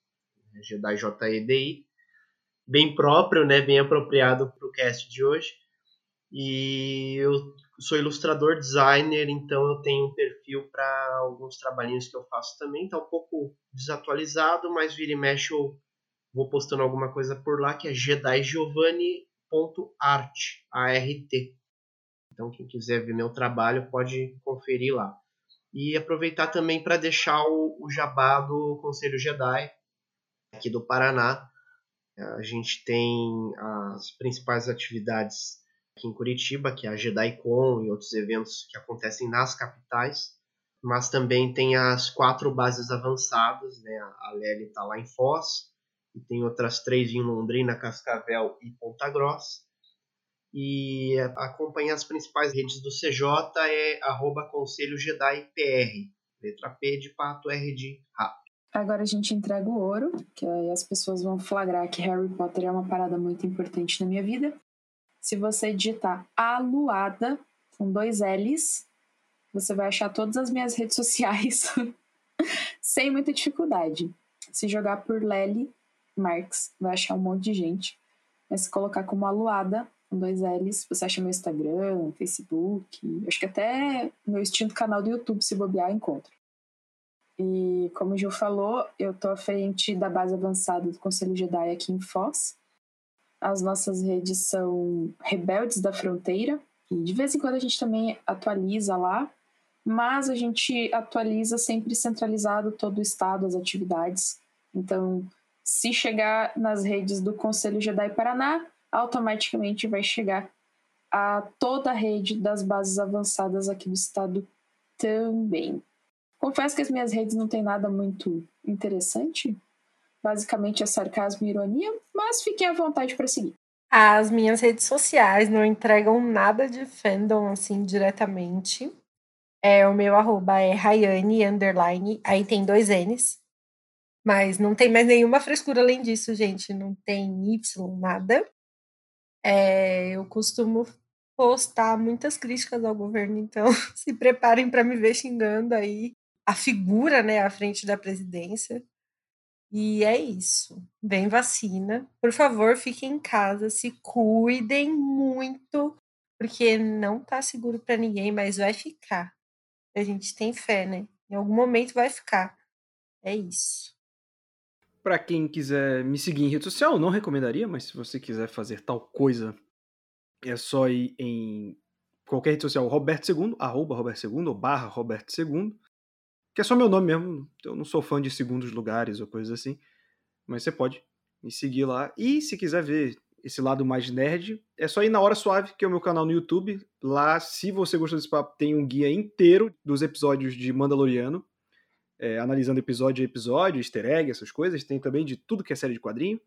J-E-D-I, bem próprio, né, bem apropriado para o cast de hoje. E eu sou ilustrador, designer, então eu tenho um perfil para alguns trabalhinhos que eu faço também. Está um pouco desatualizado, mas vira e mexe eu vou postando alguma coisa por lá, que é jedigiovanni.art, A-R-T. Então, quem quiser ver meu trabalho pode conferir lá. E aproveitar também para deixar o, o jabá do Conselho Jedi, aqui do Paraná. A gente tem as principais atividades aqui em Curitiba, que é a JediCon e outros eventos que acontecem nas capitais. Mas também tem as quatro bases avançadas, né? A Lely está lá em Foz, e tem outras três em Londrina, Cascavel e Ponta Grossa. E acompanhar as principais redes do CJ é arroba Conselho Jedi PR. Letra P de pato, R de rato. Agora a gente entrega o ouro, que aí as pessoas vão flagrar que Harry Potter é uma parada muito importante na minha vida. Se você digitar aluada, com dois L's, você vai achar todas as minhas redes sociais sem muita dificuldade. Se jogar por Lely Marx, vai achar um monte de gente. Mas se colocar como aluada, com dois L's. Você acha meu Instagram, Facebook, acho que até meu extinto canal do YouTube, se bobear, encontra. E como o Gil falou, eu tô à frente da base avançada do Conselho Jedi aqui em Foz. As nossas redes são Rebeldes da Fronteira, e de vez em quando a gente também atualiza lá, mas a gente atualiza sempre centralizado todo o estado, as atividades. Então, se chegar nas redes do Conselho Jedi Paraná, automaticamente vai chegar a toda a rede das bases avançadas aqui do estado também. Confesso que as minhas redes não têm nada muito interessante. Basicamente é sarcasmo e ironia, mas fiquem à vontade para seguir. As minhas redes sociais não entregam nada de fandom assim diretamente. É, o meu arroba é Rayane, underline, aí tem dois N's. Mas não tem mais nenhuma frescura além disso, gente. Não tem Y, nada. É, eu costumo postar muitas críticas ao governo, então se preparem para me ver xingando aí a figura, né, à frente da presidência. E é isso. Vem vacina. Por favor, fiquem em casa, se cuidem muito, porque não tá seguro para ninguém, mas vai ficar. A gente tem fé, né? Em algum momento vai ficar. É isso. Para quem quiser me seguir em rede social, não recomendaria, mas se você quiser fazer tal coisa, é só ir em qualquer rede social, Roberto II, arroba Roberto II, ou barra Roberto II, que é só meu nome mesmo. Eu não sou fã de segundos lugares ou coisas assim, mas você pode me seguir lá. E se quiser ver esse lado mais nerd, é só ir na Hora Suave, que é o meu canal no YouTube. Lá, se você gostou desse papo, tem um guia inteiro dos episódios de Mandaloriano é, analisando episódio a episódio, easter egg, essas coisas. Tem também de tudo que é série de quadrinho.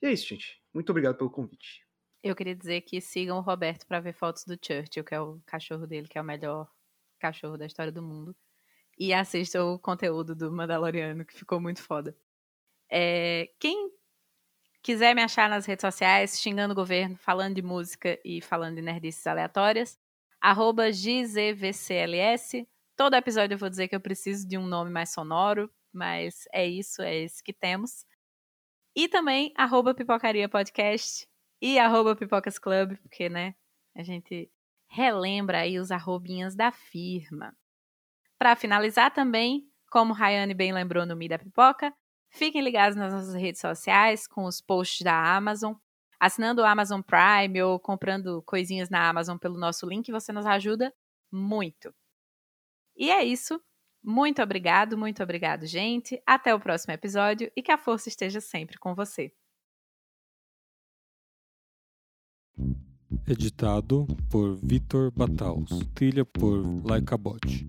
E é isso, gente. Muito obrigado pelo convite. Eu queria dizer que sigam o Roberto para ver fotos do Churchill, que é o cachorro dele, que é o melhor cachorro da história do mundo. E assistam o conteúdo do Mandaloriano, que ficou muito foda. É, quem quiser me achar nas redes sociais, xingando o governo, falando de música e falando de nerdices aleatórias, arroba GZVCLS, Todo episódio eu vou dizer que eu preciso de um nome mais sonoro, mas é isso, é esse que temos. E também arroba Pipocaria Podcast e arroba Pipocas Club, porque, né, a gente relembra aí os arrobinhas da firma. Para finalizar também, como Rayane bem lembrou no Mi da Pipoca, fiquem ligados nas nossas redes sociais com os posts da Amazon. Assinando o Amazon Prime ou comprando coisinhas na Amazon pelo nosso link, você nos ajuda muito. E é isso. Muito obrigado, muito obrigado, gente. Até o próximo episódio e que a força esteja sempre com você. Editado por Vitor Bataus. Trilha por Laika Bot.